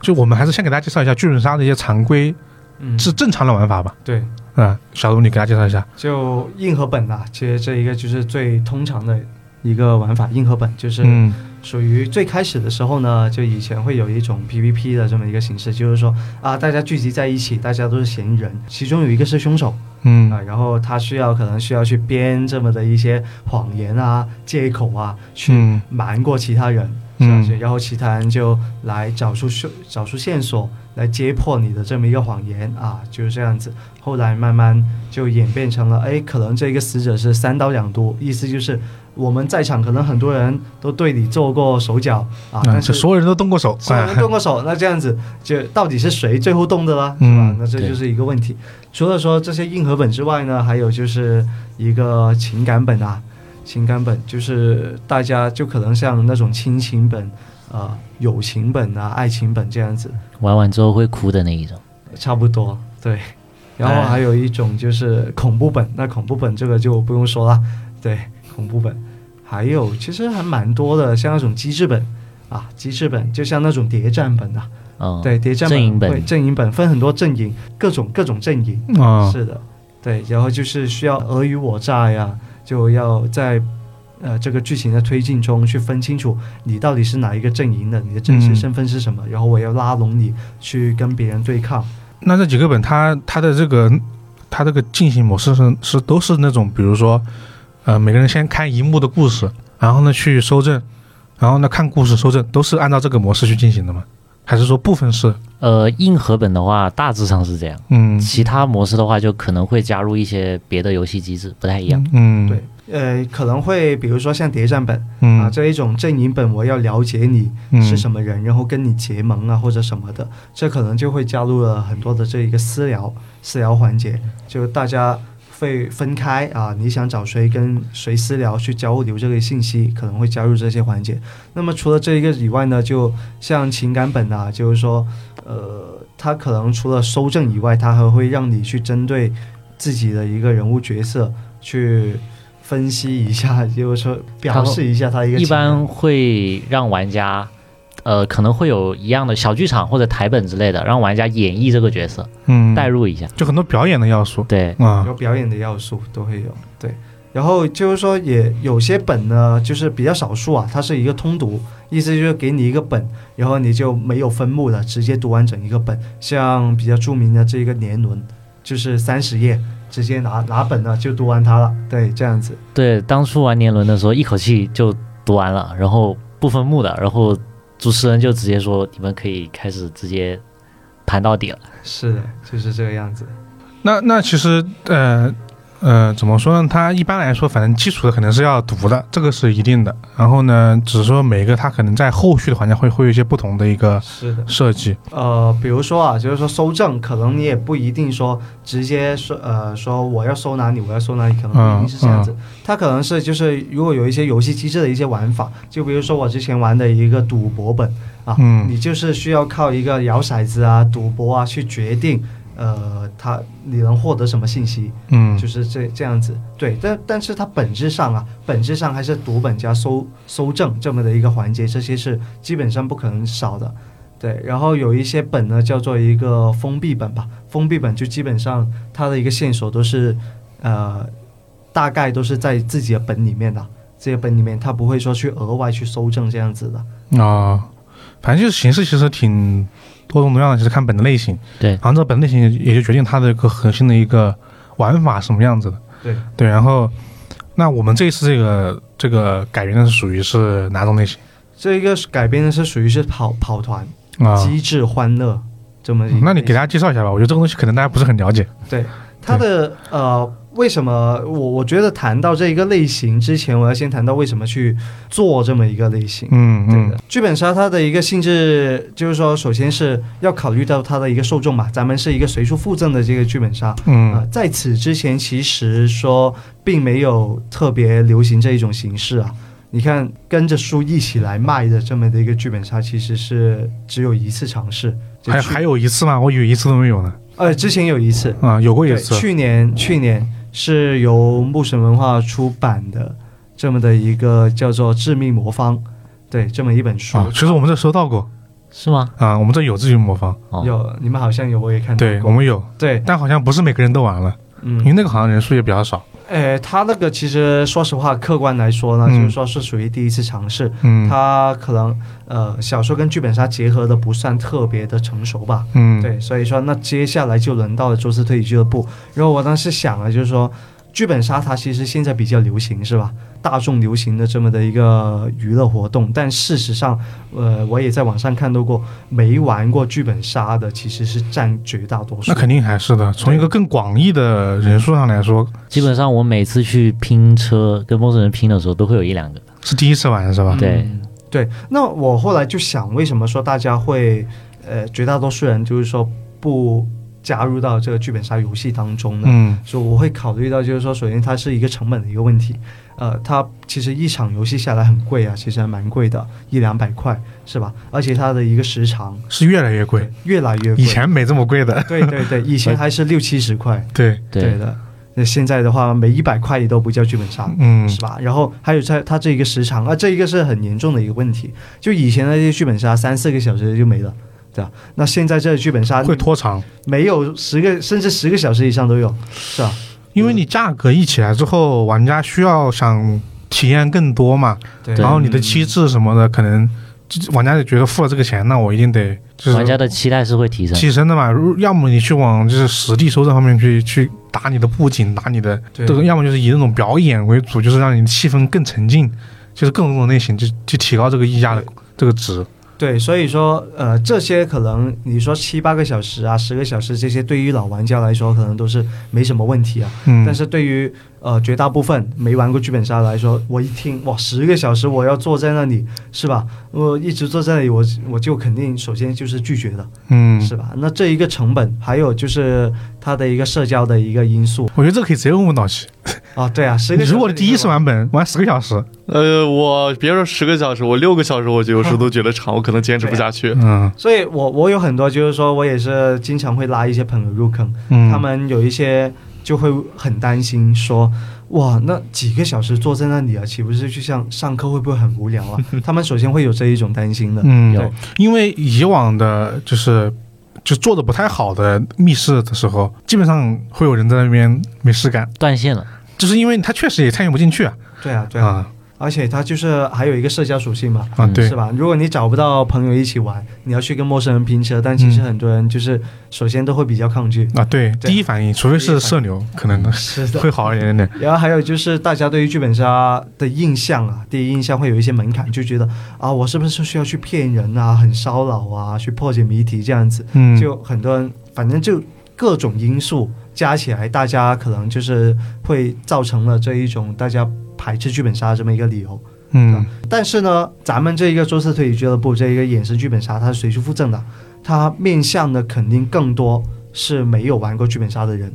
就我们还是先给大家介绍一下剧本杀的一些常规嗯，是正常的玩法吧。对，啊、小卢你给大家介绍一下。就硬核本啦，其实这一个就是最通常的一个玩法，硬核本就是。嗯属于最开始的时候呢，就以前会有一种 PVP 的这么一个形式，就是说啊，大家聚集在一起，大家都是嫌疑人，其中有一个是凶手嗯啊，然后他需要可能需要去编这么的一些谎言啊、借口啊，去嗯瞒过其他人，嗯是？然后其他人就来找出凶找出线索，来揭破你的这么一个谎言啊，就是这样子。后来慢慢就演变成了，哎，可能这个死者是三刀两毒，意思就是我们在场可能很多人都对你做过手脚啊，啊，但是这所有人都动过手，所有人动过手，那这样子就到底是谁最后动的啦，是吧嗯？那这就是一个问题。除了说这些硬核本之外呢，还有就是一个情感本啊，情感本就是大家就可能像那种亲情本、啊、友情本啊、爱情本这样子，玩完之后会哭的那一种。差不多对。然后还有一种就是恐怖本，那恐怖本这个就不用说了，对，恐怖本。还有其实还蛮多的，像那种机制本啊，机制本就像那种谍战本啊，嗯，对，谍战阵营本对阵营本分很多阵营，各种各种阵营，啊，是的，对，然后就是需要尔虞我诈呀，就要在呃这个剧情的推进中去分清楚你到底是哪一个阵营的，你的真实嗯身份是什么，然后我要拉拢你去跟别人对抗。那这几个本它它的这个它这个进行模式是是都是那种，比如说呃每个人先看一幕的故事。然后呢去收证，然后呢看故事收证，都是按照这个模式去进行的吗？还是说部分是？呃，硬核本的话大致上是这样，嗯其他模式的话就可能会加入一些别的游戏机制，不太一样。嗯对，呃，可能会比如说像谍战本啊嗯这一种阵营本，我要了解你嗯是什么人，然后跟你结盟啊或者什么的，这可能就会加入了很多的这一个私聊私聊环节，就大家会分开啊，你想找谁跟谁私聊去交流这个信息，可能会加入这些环节。那么除了这一个以外呢，就像情感本啊，就是说，呃，它可能除了收证以外，它还会让你去针对自己的一个人物角色去分析一下，就是说表示一下他一个一般会让玩家，呃，可能会有一样的小剧场或者台本之类的，让玩家演绎这个角色，嗯代入一下。就很多表演的要素对，啊有表演的要素都会有，对。然后就是说，也有些本呢，就是比较少数啊，它是一个通读，意思就是给你一个本，然后你就没有分目的，直接读完整一个本。像比较著名的这个年轮，就是三十页，直接拿拿本呢就读完它了，对，这样子。对，当初玩年轮的时候，一口气就读完了，然后不分目的，然后主持人就直接说你们可以开始直接盘到底了。是的，就是这个样子。那那其实呃呃怎么说呢？它一般来说，反正基础的肯定是要读的，这个是一定的。然后呢，只是说每个它可能在后续的环节会会有一些不同的一个。设计。呃，比如说啊，就是说收证，可能你也不一定说直接说呃说我要收哪里，我要收哪里，可能不一定是这样子。它可能是就是如果有一些游戏机制的一些玩法，就比如说我之前玩的一个赌博本啊，嗯你就是需要靠一个摇骰子啊、赌博啊去决定。呃，他你能获得什么信息？嗯。就是这这样子，对，但但是它本质上啊，本质上还是读本加搜搜证这么的一个环节，这些是基本上不可能少的，对。然后有一些本呢叫做一个封闭本吧，封闭本就基本上它的一个线索都是呃，大概都是在自己的本里面的，这些本里面它不会说去额外去搜证这样子的，啊，反正就是形式其实挺多种多样的，就是看本的类型。对然后这个本类型也就决定它的一个核心的一个玩法什么样子的。对对，然后那我们这一次这个这个改编的是属于是哪种类型这一个改编的是属于是跑跑团啊？机智欢乐这么那你给大家介绍一下吧，我觉得这个东西可能大家不是很了解。对它的呃，为什么我我觉得谈到这一个类型之前，我要先谈到为什么去做这么一个类型。嗯嗯对的，剧本杀它的一个性质就是说，首先是要考虑到它的一个受众嘛，咱们是一个随处附赠的这个剧本杀。啊、嗯在此之前，其实说并没有特别流行这一种形式啊。你看，跟着书一起来卖的这么的一个剧本杀，其实是只有一次尝试。还还有一次吗？我以为一次都没有呢。呃，之前有一次，啊，有过一对，次。去年去年是由木神文化出版的这么的一个叫做《致命魔方》，对，这么一本书。啊，其实我们这收到过是吗？啊，我们这有致命魔方，哦，有你们好像有，我也看到对。我们有，对，但好像不是每个人都玩了，嗯因为嗯，那个好像人数也比较少。呃，他那个其实说实话，客观来说呢，嗯就是说是属于第一次尝试，嗯，他可能呃小说跟剧本杀结合的不算特别的成熟吧。嗯，对，所以说那接下来就轮到了周四推理俱乐部。然后我当时想了，就是说，剧本杀它其实现在比较流行，是吧？大众流行的这么的一个娱乐活动，但事实上，呃，我也在网上看到过，没玩过剧本杀的其实是占绝大多数。那肯定还是的。从一个更广义的人数上来说，基本上我每次去拼车跟陌生人拼的时候，都会有一两个。是第一次玩是吧？对嗯对。那我后来就想，为什么说大家会，呃，绝大多数人就是说不加入到这个剧本杀游戏当中呢？嗯所以我会考虑到，就是说，首先它是一个成本的一个问题，呃，它其实一场游戏下来很贵啊，其实还蛮贵的，一两百块是吧？而且它的一个时长是越来越贵，越来越贵。以前没这么贵的。对对对，[LAUGHS] 以前还是六七十块，对，对的。那现在的话，每一百块也都不叫剧本杀，嗯是吧？然后还有在它这一个时长啊，这一个是很严重的一个问题。就以前那些剧本杀三四个小时就没了，对吧？那现在这个剧本杀会拖长，没有十个甚至十个小时以上都有，是吧？因为你价格一起来之后，玩家需要想体验更多嘛，然后你的机制什么的，可能玩家就觉得付了这个钱，那我一定得就是玩家的期待是会提升。提升的嘛。如要么你去往就是实地收这方面去去打你的布景，打你的对这个，要么就是以那种表演为主，就是让你的气氛更沉浸，就是各种各种类型，就就提高这个溢价的这个值。对，所以说，呃，这些可能你说七八个小时啊，十个小时，这些对于老玩家来说，可能都是没什么问题啊。嗯，但是对于呃绝大部分没玩过剧本杀来说，我一听哇，十个小时我要坐在那里，是吧？我一直坐在那里，我我就肯定首先就是拒绝的，嗯，是吧？那这一个成本，还有就是它的一个社交的一个因素我觉得这个可以直接问问导奇。啊，对啊，十个小时如果第一次玩，本玩十个小时，呃，我别说十个小时，我六个小时，我就有时候都觉得长，我可能坚持不下去。嗯所以我我有很多就是说我也是经常会拉一些朋友入坑，嗯，他们有一些就会很担心说，哇，那几个小时坐在那里啊，岂不是就像上课会不会很无聊啊？[LAUGHS] 他们首先会有这一种担心的。嗯有因为以往的就是就做的不太好的密室的时候，基本上会有人在那边没事干，断线了。就是因为他确实也参与不进去啊。对啊，对啊，啊而且它就是还有一个社交属性嘛，啊，对是，吧？如果你找不到朋友一起玩，你要去跟陌生人拼车，但其实嗯很多人就是首先都会比较抗拒。啊对，对第一反应，除非是社牛，可能 [LAUGHS] 是的。会好一点点。然后还有就是大家对于剧本杀的印象啊，第一印象会有一些门槛，就觉得啊，我是不是需要去骗人啊，很骚扰啊，去破解谜题这样子。嗯，就很多人，反正就各种因素加起来，大家可能就是会造成了这一种大家排斥剧本杀这么一个理由。嗯但是呢，咱们这一个桌式推理俱乐部这一个衍生剧本杀，它是随机附赠的，它面向的肯定更多是没有玩过剧本杀的人，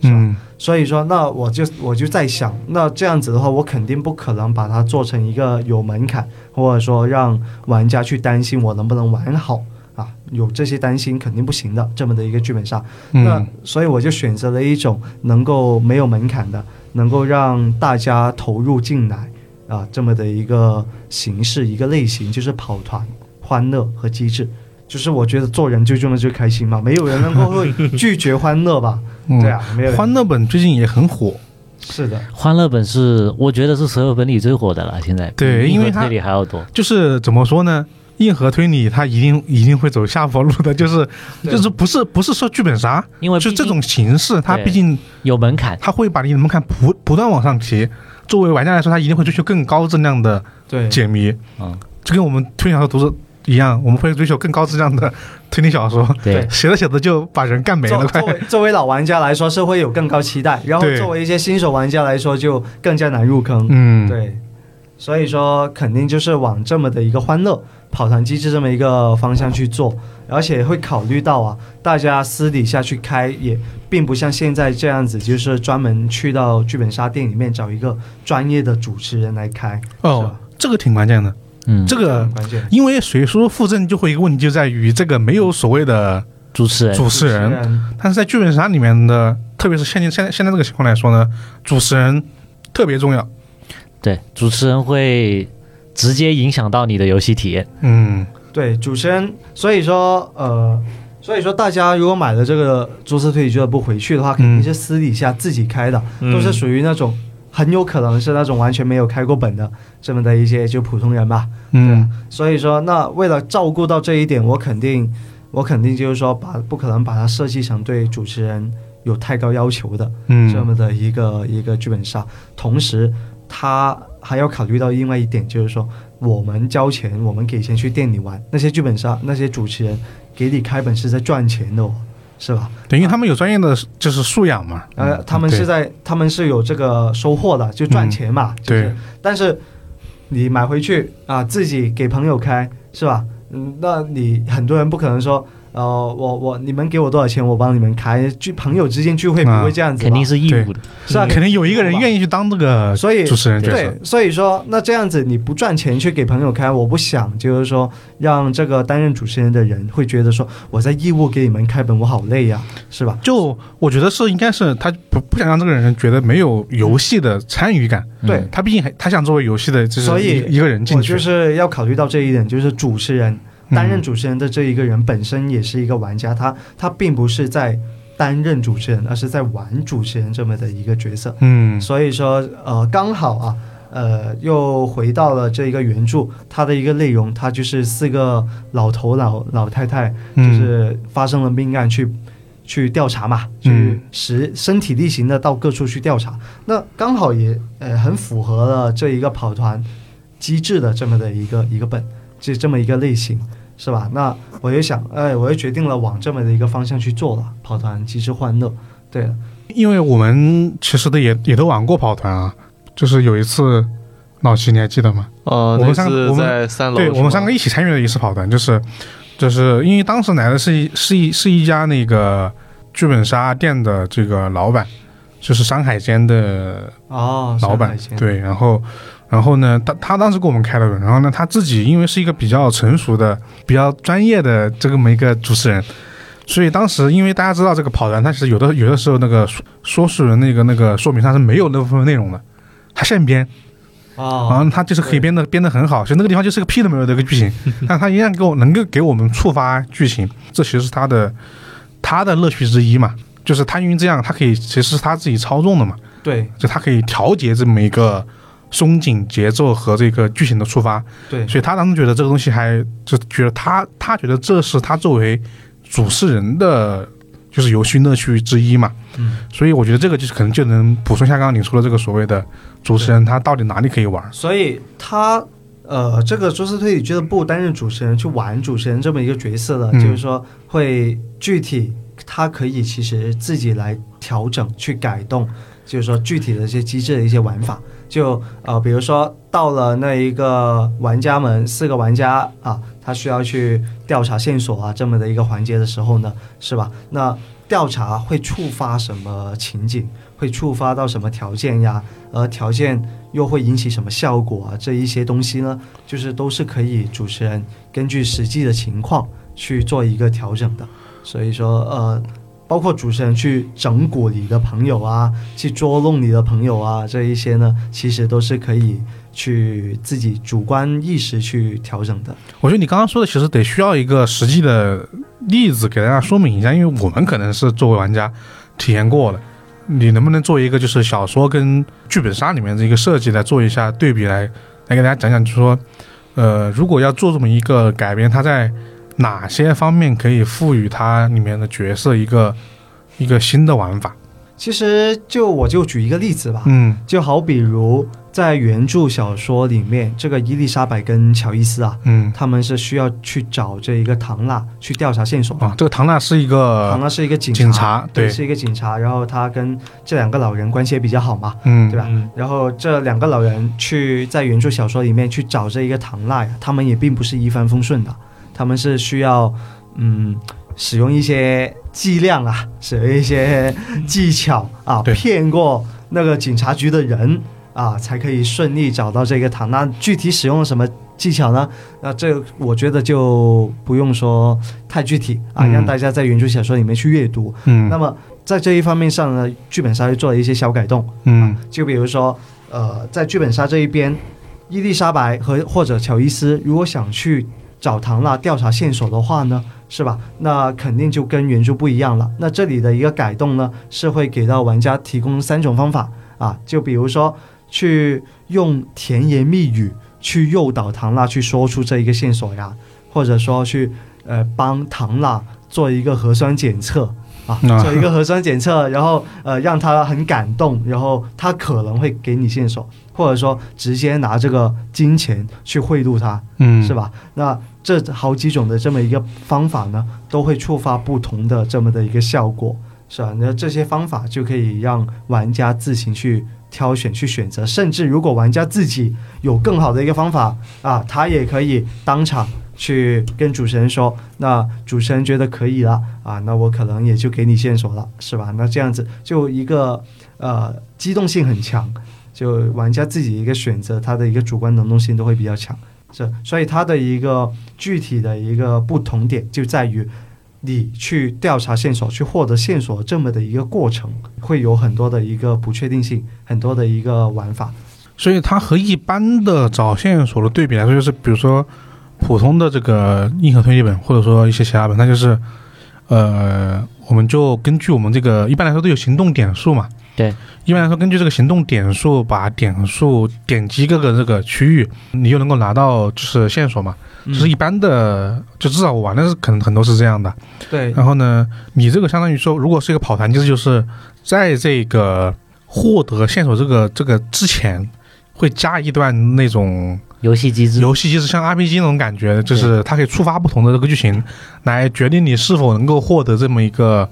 是吧？嗯所以说，那我就我就在想，那这样子的话，我肯定不可能把它做成一个有门槛，或者说让玩家去担心我能不能玩好啊，有这些担心肯定不行的这么的一个剧本杀。那嗯所以我就选择了一种能够没有门槛的，能够让大家投入进来啊这么的一个形式一个类型，就是跑团、欢乐和机制。就是我觉得做人最重要的就是开心嘛，没有人能够会拒绝欢乐吧？嗯，对啊，没有人欢乐本最近也很火，是的，欢乐本是我觉得是所有本里最火的了，现在对因为它硬核推理还要多。就是怎么说呢？硬核推理它一定一定会走下坡路的，就是就是不是不是说剧本杀，因为就这种形式，它毕竟有门槛，它会把你的门槛不不断往上提。作为玩家来说，他一定会追求更高质量的对，解谜，嗯，就跟我们推理小说读者一样，我们会追求更高质量的推理小说，对，写着写着就把人干没了，作。为作为老玩家来说是会有更高期待，然后作为一些新手玩家来说就更加难入坑。嗯，对，所以说肯定就是往这么的一个欢乐跑团机制这么一个方向去做，而且会考虑到啊，大家私底下去开也并不像现在这样子，就是专门去到剧本杀店里面找一个专业的主持人来开。哦，这个挺关键的。嗯，这个很关键。因为谁说附赠就会一个问题就在于这个没有所谓的主持人主持人，人但是在剧本杀里面的，特别是现在现在现在这个情况来说呢，主持人特别重要。对主持人会直接影响到你的游戏体验。嗯对主持人，所以说呃，所以说大家如果买了这个桌式推理俱乐部回去的话，肯定是私底下自己开的，嗯都是属于那种很有可能是那种完全没有开过本的这么的一些就普通人吧。对所以说，那为了照顾到这一点，我肯定我肯定就是说把不可能把它设计成对主持人有太高要求的。这嗯么的一个一个剧本杀，同时他还要考虑到另外一点，就是说我们交钱，我们给钱去店里玩，那些剧本杀那些主持人给你开本是在赚钱的哦，是吧？等于他们有专业的就是素养嘛。呃，他们是在他们是有这个收获的，就赚钱嘛。就是对，但是你买回去啊，自己给朋友开是吧？嗯，那你很多人不可能说，呃，我我你们给我多少钱，我帮你们开。聚朋友之间聚会不会这样子吧？肯定是义务的。是啊，肯定有一个人愿意去当这个所以主持人角色对。，所以说那这样子你不赚钱去给朋友开，我不想就是说让这个担任主持人的人会觉得说我在义务给你们开本，我好累呀、是吧？就我觉得是应该是他不不想让这个人觉得没有游戏的参与感，嗯对他毕竟还他想作为游戏的，就是所以一一个人进去，我就是要考虑到这一点，就是主持人担任主持人的这一个人本身也是一个玩家，他他并不是在担任主持人，而是在玩主持人这么的一个角色。嗯。所以说，呃，刚好啊，呃，又回到了这一个原著，它的一个内容，它就是四个老头老老太太，就嗯是发生了命案去。去调查嘛，去嗯实身体力行的到各处去调查，那刚好也呃很符合了这一个跑团机制的这么的一个一个本，就这么一个类型，是吧？那我就想，哎，我就决定了往这么的一个方向去做了，跑团机制欢乐。对了，因为我们其实的也也都玩过跑团啊，就是有一次，老齐你还记得吗？呃，我们那次三个我们在三楼，对，我们三个一起参与了一次跑团，就是就是因为当时来的是一是一是一家那个剧本杀店的这个老板，就是山海间的哦，老板对，然后然后呢，他他当时给我们开了轮，然后呢，他自己因为是一个比较成熟的、比较专业的这么一个主持人，所以当时因为大家知道这个跑团，他其实有的有的时候那个说说书人那个那个说明上是没有那部分内容的，他现编，然哦，后他就是可以编的编的很好，其实那个地方就是个屁都没有的一个剧情，但他一样给我能够给我们触发剧情，这其实是他的他的乐趣之一嘛，就是他因为这样，他可以其实是他自己操纵的嘛。对就他可以调节这么一个松紧节奏和这个剧情的触发，对，所以他当时觉得这个东西还就觉得他他觉得这是他作为主持人的就是游戏乐趣之一嘛，嗯，所以我觉得这个就是可能就能补充一下刚刚你说的这个所谓的主持人他到底哪里可以玩，所以他呃，这个桌式推理俱乐部担任主持人去玩主持人这么一个角色呢，嗯。就是说会具体他可以其实自己来调整去改动，就是说具体的一些机制的一些玩法。就呃，比如说到了那一个玩家们四个玩家啊，他需要去调查线索啊这么的一个环节的时候呢，是吧？那调查会触发什么情景？会触发到什么条件呀？而，条件又会引起什么效果啊？这一些东西呢，就是都是可以主持人根据实际的情况去做一个调整的。所以说，呃，包括主持人去整蛊你的朋友啊，去捉弄你的朋友啊，这一些呢，其实都是可以去自己主观意识去调整的。我觉得你刚刚说的其实得需要一个实际的例子给大家说明一下，因为我们可能是作为玩家体验过的，你能不能做一个就是小说跟剧本杀里面的一个设计来做一下对比来，来给大家讲讲，就是说，呃，如果要做这么一个改编，它在哪些方面可以赋予它里面的角色一个一个新的玩法？其实就我就举一个例子吧，嗯就好比如在原著小说里面，这个伊丽莎白跟乔伊斯啊，嗯他们是需要去找这一个唐娜去调查线索的。啊，这个唐娜是一个唐个娜是一个警察，警察，对，对，是一个警察。然后他跟这两个老人关系也比较好嘛，嗯对吧？嗯然后这两个老人去在原著小说里面去找这一个唐娜呀，他们也并不是一帆风顺的，他们是需要嗯使用一些伎俩啊，使用一些技巧啊，骗过那个警察局的人啊，才可以顺利找到这个糖。那。具体使用了什么技巧呢？那这我觉得就不用说太具体啊，嗯让大家在原著小说里面去阅读。嗯那么在这一方面上呢，剧本杀就做了一些小改动。嗯就比如说，呃，在剧本杀这一边，伊丽莎白和或者乔伊斯如果想去找唐娜调查线索的话呢，是吧？那肯定就跟原著不一样了。那这里的一个改动呢，是会给到玩家提供三种方法啊，就比如说去用甜言蜜语去诱导唐娜去说出这一个线索呀，或者说去呃帮唐娜做一个核酸检测。啊，啊做一个核酸检测，然后呃让他很感动，然后他可能会给你线索，或者说直接拿这个金钱去贿赂他，嗯，是？吧？那这好几种的这么一个方法呢，都会触发不同的这么的一个效果，是吧？那这些方法就可以让玩家自行去挑选、去选择，甚至如果玩家自己有更好的一个方法啊，他也可以当场去跟主持人说，那主持人觉得可以了啊，那我可能也就给你线索了，是吧？那这样子就一个呃机动性很强，就玩家自己一个选择，他的一个主观能动性都会比较强。是，所以它的一个具体的一个不同点就在于，你去调查线索、去获得线索这么的一个过程，会有很多的一个不确定性，很多的一个玩法。所以它和一般的找线索的对比来说，就是比如说普通的这个硬核推理本，或者说一些其他本，它就是呃，我们就根据我们这个一般来说都有行动点数嘛。对，一般来说根据这个行动点数，把点数点击各个这个区域，你就能够拿到就是线索嘛。就是一般的，就至少我玩的是可能很多是这样的。对然后呢，你这个相当于说，如果是一个跑团，机制就是在这个获得线索这个这个之前，会加一段那种游戏机制，游戏机制像 RPG 那种感觉，就是它可以触发不同的这个剧情，来决定你是否能够获得这么一个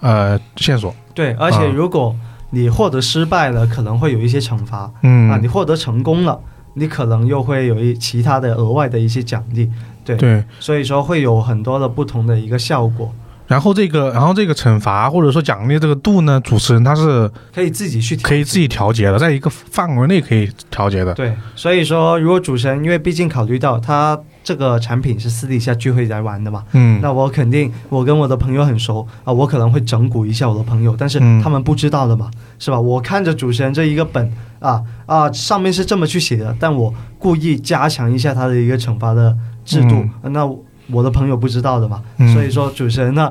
呃线索。对，而且啊如果你获得失败了，可能会有一些惩罚、嗯，啊；你获得成功了，你可能又会有一其他的额外的一些奖励。对，对。所以说会有很多的不同的一个效果，然后这个，然后这个惩罚或者说奖励这个度呢，主持人他是可以自己去调可以自己调节的，在一个范围内可以调节的。对，所以说如果主持人，因为毕竟考虑到他这个产品是私底下聚会来玩的嘛，嗯，那我肯定我跟我的朋友很熟啊，我可能会整蛊一下我的朋友，但是嗯。他们不知道的嘛，是吧？我看着主持人这一个本啊啊上面是这么去写的，但我故意加强一下他的一个惩罚的制度，那我的朋友不知道的嘛，嗯。所以说主持人那，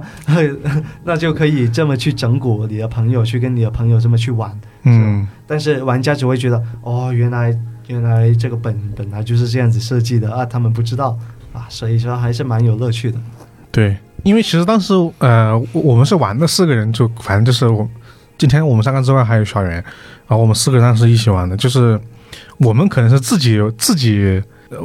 [LAUGHS] 那就可以这么去整蛊你的朋友，去跟你的朋友这么去玩，嗯，但是玩家只会觉得哦，原来原来这个本本来就是这样子设计的啊，他们不知道啊，所以说还是蛮有乐趣的。对，因为其实当时呃，我们是玩的四个人，就反正就是我今天我们三个之外还有小袁，然后我们四个当时一起玩的，就是我们可能是自己自己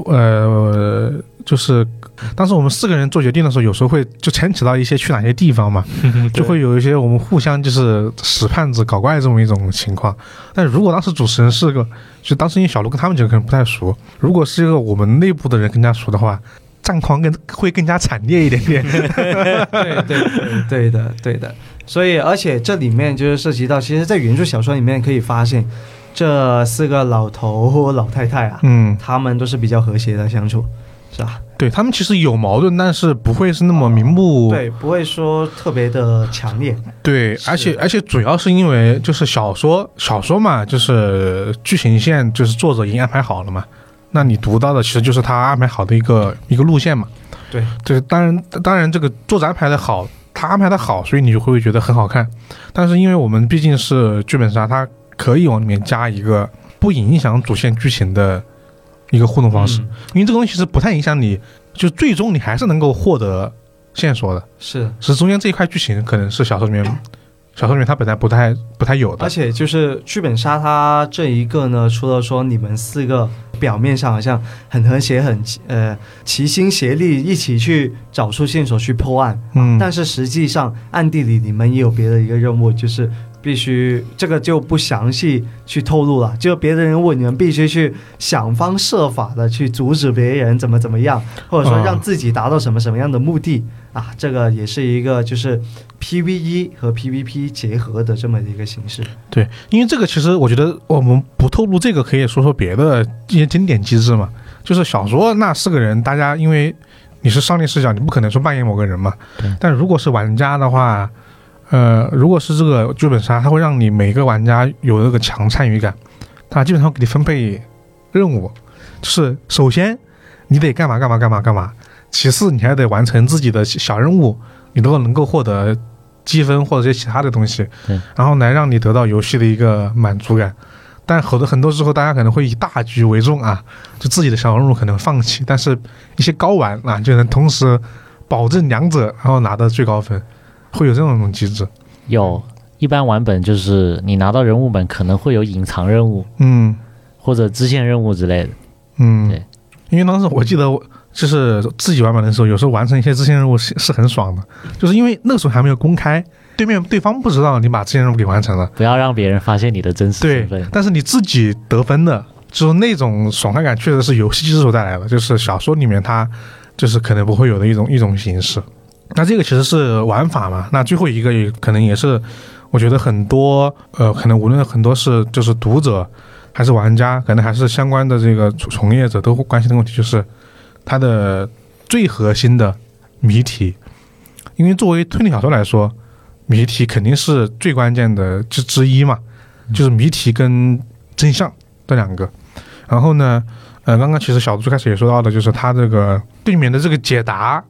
呃，就是当时我们四个人做决定的时候，有时候会就牵扯到一些去哪些地方嘛，[LAUGHS] 就会有一些我们互相就是使绊子、搞怪这么一种情况。但如果当时主持人是个，就当时因为小卢跟他们几个可能不太熟，如果是一个我们内部的人更加熟的话，战况更会更加惨烈一点点。[LAUGHS] 对对对对的对的，所以而且这里面就是涉及到，其实，在原著小说里面可以发现，这四个老头老太太啊，嗯，他们都是比较和谐的相处，是吧？对他们其实有矛盾，但是不会是那么明目。对，不会说特别的强烈。对，而且而且主要是因为就是小说小说嘛，就是剧情线就是作者已经安排好了嘛，那你读到的其实就是他安排好的一个一个路线嘛。对，这当然当然这个作者安排的好，他安排的好，所以你就会觉得很好看。但是因为我们毕竟是剧本杀，它可以往里面加一个不影响主线剧情的一个互动方式，嗯因为这个东西是不太影响你，就最终你还是能够获得线索的。是，只是中间这一块剧情可能是小说里面，[COUGHS] 小说里面它本来不太不太有的而。且就是剧本杀它这一个呢，除了说你们四个表面上好像很和谐、很呃齐心协力一起去找出线索去破案，嗯，但是实际上暗地里你们也有别的一个任务，就是必须这个就不详细去透露了。就别的任务，你们必须去想方设法的去阻止别人怎么怎么样，或者说啊让自己达到什么什么样的目的啊。这个也是一个就是 PVE 和 PVP 结合的这么一个形式。对，因为这个其实我觉得我们不透露这个，可以说说别的一些经典机制嘛。就是小说那四个人，大家因为你是上帝视角，你不可能说扮演某个人嘛对。但如果是玩家的话，呃，如果是这个剧本杀，它会让你每个玩家有那个强参与感，它基本上会给你分配任务，就是首先你得干嘛干嘛干嘛干嘛，其次你还得完成自己的小任务，你都能够获得积分或者一些其他的东西，然后来让你得到游戏的一个满足感。但很多很多时候，大家可能会以大局为重啊，就自己的小任务可能放弃，但是一些高玩啊就能同时保证两者，然后拿到最高分，会有这种机制。有一般玩本就是你拿到人物本可能会有隐藏任务嗯或者支线任务之类的。嗯，对，因为当时我记得我就是自己玩本的时候，有时候完成一些支线任务是是很爽的，就是因为那个时候还没有公开，对面对方不知道你把支线任务给完成了。不要让别人发现你的真实身份，。但是你自己得分的，就是那种爽快感，确实是游戏机制所带来的，就是小说里面它就是可能不会有的一种一种形式。那这个其实是玩法嘛，那最后一个也可能也是，我觉得很多呃，可能无论很多是就是读者还是玩家，可能还是相关的这个从业者都会关心的问题，就是它的最核心的谜题。因为作为推理小说来说，谜题肯定是最关键的之之一嘛，就是谜题跟真相这两个。然后呢，呃，刚刚其实小杜最开始也说到的，就是他这个对面的这个解答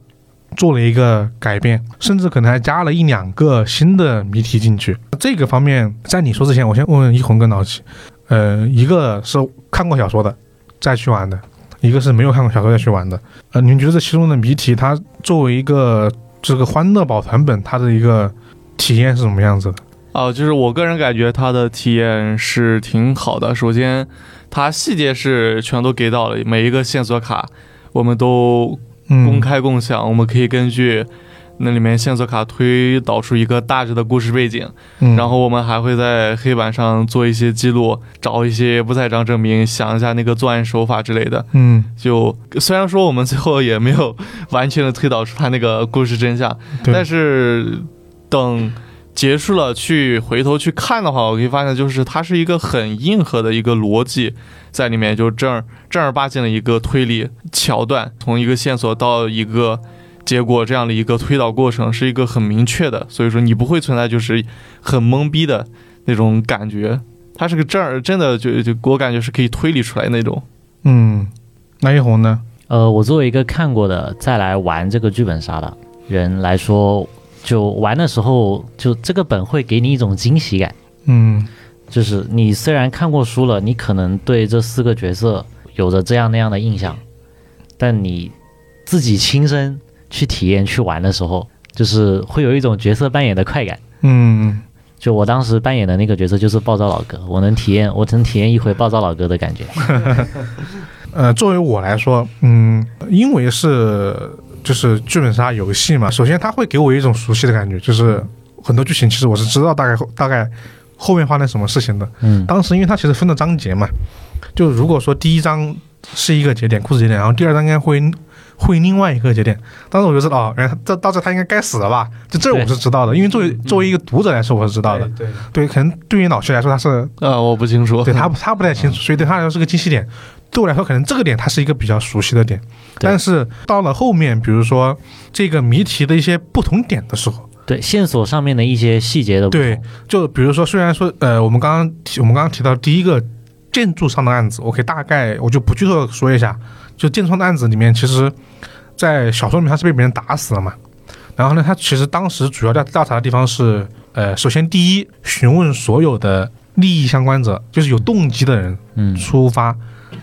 做了一个改变，甚至可能还加了一两个新的谜题进去。这个方面，在你说之前，我先问问一红跟老齐，呃，一个是看过小说的再去玩的，一个是没有看过小说再去玩的。呃，你们觉得这其中的谜题，它作为一个这个欢乐宝团本，它的一个体验是什么样子的？哦，就是我个人感觉它的体验是挺好的。首先，它细节是全都给到了，每一个线索卡我们都公开共享，我们可以根据那里面线索卡推导出一个大致的故事背景，嗯。然后我们还会在黑板上做一些记录，找一些不在场证明，想一下那个作案手法之类的。嗯，就虽然说我们最后也没有完全的推导出他那个故事真相，但是等结束了去回头去看的话，我可以发现就是它是一个很硬核的一个逻辑在里面，就正儿正儿八经的一个推理桥段，从一个线索到一个结果这样的一个推导过程，是一个很明确的，所以说你不会存在就是很懵逼的那种感觉。它是个正儿真的就就我感觉是可以推理出来那种。嗯，那一红呢？呃，我作为一个看过的再来玩这个剧本杀的人来说，就玩的时候，就这个本会给你一种惊喜感。嗯就是你虽然看过书了，你可能对这四个角色有着这样那样的印象，但你自己亲身去体验去玩的时候，就是会有一种角色扮演的快感。嗯就我当时扮演的那个角色就是暴躁老哥，我能体验，我能体验一回暴躁老哥的感觉。[LAUGHS] 呃，作为我来说，嗯，因为是就是剧本杀游戏嘛，首先它会给我一种熟悉的感觉，就是很多剧情其实我是知道大概后大概后面发生什么事情的。嗯，当时因为它其实分了章节嘛，就如果说第一章是一个节点故事节点，然后第二章应该会会另外一个节点，当时我就知道哦，然后这到这他应该该死了吧？就这我是知道的，因为作为作为一个读者来说我是知道的。对，对，可能对于老谢来说他是呃，我不清楚。对他他不太清楚，所以对他来说是个惊喜点。对我来说，可能这个点它是一个比较熟悉的点，但是到了后面，比如说这个谜题的一些不同点的时候，对线索上面的一些细节的对，就比如说，虽然说呃，我们刚刚提我们刚刚提到第一个建筑上的案子，我可以大概我就不剧透地说一下，就建创的案子里面，其实，在小说里面他是被别人打死了嘛。然后呢，他其实当时主要调调查的地方是，呃，首先第一，询问所有的利益相关者，就是有动机的人嗯。出发，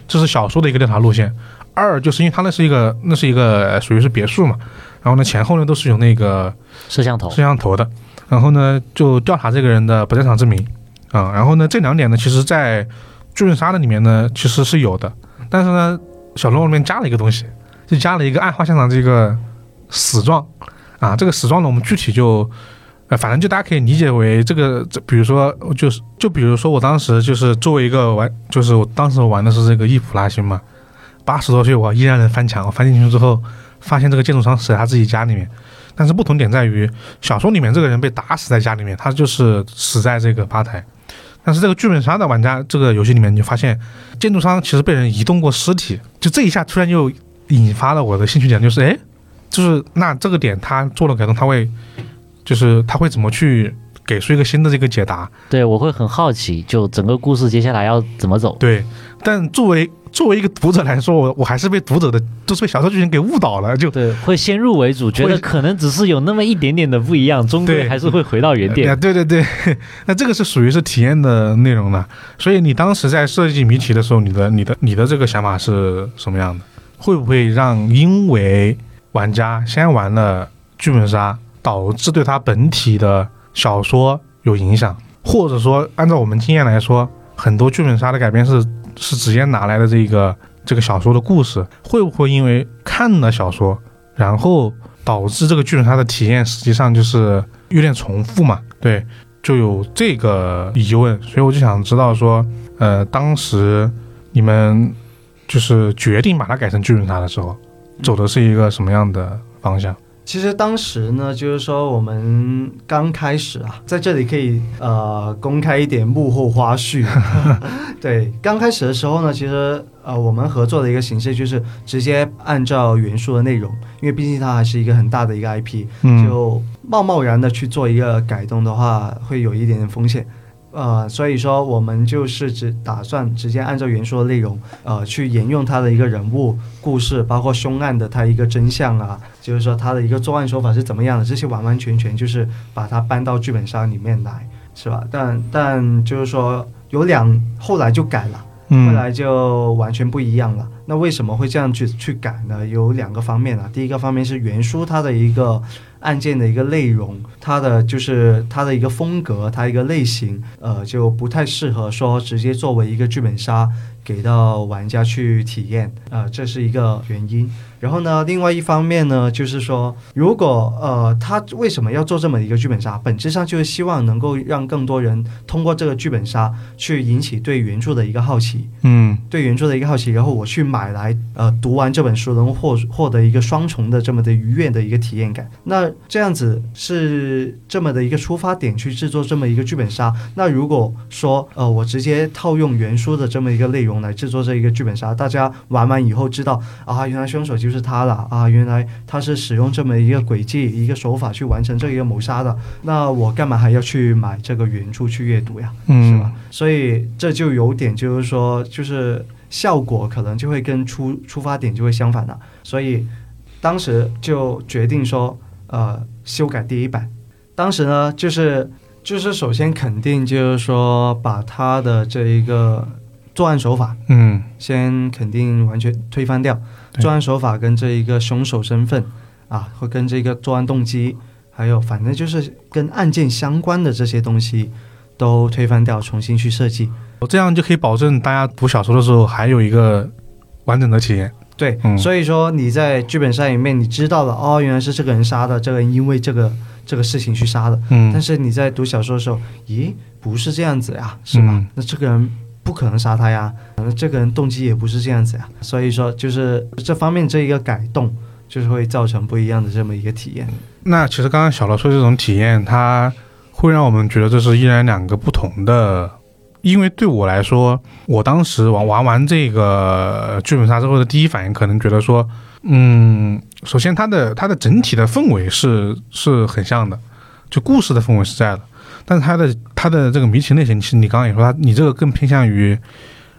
这是小说的一个调查路线。二就是因为他那是一个那是一个呃属于是别墅嘛，然后呢前后呢都是有那个摄像头。摄，像头的，然后呢就调查这个人的不在场证明啊、然后呢这两点呢，其实在剧本杀的里面呢其实是有的，但是呢小说里面加了一个东西，就加了一个暗号现场这个死状啊，这个死状呢我们具体就。呃，反正就大家可以理解为这个，这比如说，就是就比如说，我当时就是作为一个玩，就是我当时玩的是这个伊普拉星嘛，八十多岁我依然能翻墙，我翻进去之后，发现这个建筑商死在他自己家里面，但是不同点在于，小说里面这个人被打死在家里面，他就是死在这个吧台。但是这个剧本杀的玩家，这个游戏里面，你就发现建筑商其实被人移动过尸体，就这一下突然就引发了我的兴趣点，就是哎，就是那这个点他做了改动，他会就是他会怎么去给出一个新的这个解答？对我会很好奇，就整个故事接下来要怎么走。对，但作为作为一个读者来说，我我还是被读者的就是被小说剧情给误导了，就对，会先入为主，觉得可能只是有那么一点点的不一样，终归还是会回到原啊，点。对对 [LAUGHS] 对，[LAUGHS] 那这个是属于是体验的内容了。所以你当时在设计谜题的时候，你的你的你的这个想法是什么样的？会不会让因为玩家先玩了剧本杀，导致对他本体的小说有影响？或者说，按照我们经验来说，很多剧本杀的改编是是直接拿来的这个这个小说的故事，会不会因为看了小说，然后导致这个剧本杀的体验实际上就是有点重复嘛？对，就有这个疑问，所以我就想知道说，呃，当时你们就是决定把它改成剧本杀的时候，走的是一个什么样的方向？其实当时呢，就是说我们刚开始啊，在这里可以呃公开一点幕后花絮。[LAUGHS] 对，刚开始的时候呢，其实呃我们合作的一个形式就是直接按照原书的内容，因为毕竟它还是一个很大的一个 IP，嗯，就贸贸然的去做一个改动的话，会有一点点风险。呃，所以说我们就是只打算直接按照原书的内容，呃，去沿用他的一个人物故事，包括凶案的他一个真相啊，就是说他的一个作案手法是怎么样的，这些完完全全就是把它搬到剧本杀里面来，是吧？但但就是说有两后来就改了。后嗯来就完全不一样了。那为什么会这样去去改呢？有两个方面啊。第一个方面是原书它的一个案件的一个内容，它的就是它的一个风格，它一个类型，呃，就不太适合说直接作为一个剧本杀给到玩家去体验，呃，这是一个原因。然后呢，另外一方面呢，就是说，如果呃，他为什么要做这么一个剧本杀？本质上就是希望能够让更多人通过这个剧本杀去引起对原著的一个好奇，嗯对原著的一个好奇，然后我去买来呃读完这本书，能获获得一个双重的这么的愉悦的一个体验感。那这样子是这么的一个出发点去制作这么一个剧本杀。那如果说呃我直接套用原书的这么一个内容来制作这一个剧本杀，大家玩完以后知道啊，原来凶手就是他了啊，原来他是使用这么一个轨迹一个手法去完成这一个谋杀的，那我干嘛还要去买这个原著去阅读呀？是吧嗯？所以这就有点就是说，就是效果可能就会跟出出发点就会相反了。所以当时就决定说，呃，修改第一版。当时呢，就是就是首先肯定就是说，把他的这一个作案手法嗯先肯定完全推翻掉，对作案手法跟这一个凶手身份啊，会跟这个作案动机，还有反正就是跟案件相关的这些东西都推翻掉，重新去设计。这样就可以保证大家读小说的时候还有一个完整的体验。对，嗯所以说你在剧本杀里面你知道了哦，原来是这个人杀的，这个人因为这个这个事情去杀的。嗯但是你在读小说的时候，咦，不是这样子呀，是吧？嗯那这个人不可能杀他呀，可能这个人动机也不是这样子呀。所以说，就是这方面这一个改动，就是会造成不一样的这么一个体验。那其实刚刚小罗说这种体验，它会让我们觉得这是依然两个不同的。因为对我来说，我当时玩玩完这个剧本杀之后的第一反应，可能觉得说，嗯，首先它的它的整体的氛围是是很像的，就故事的氛围是在的，但是它的他的这个谜题类型，其实你刚刚也说它，你这个更偏向于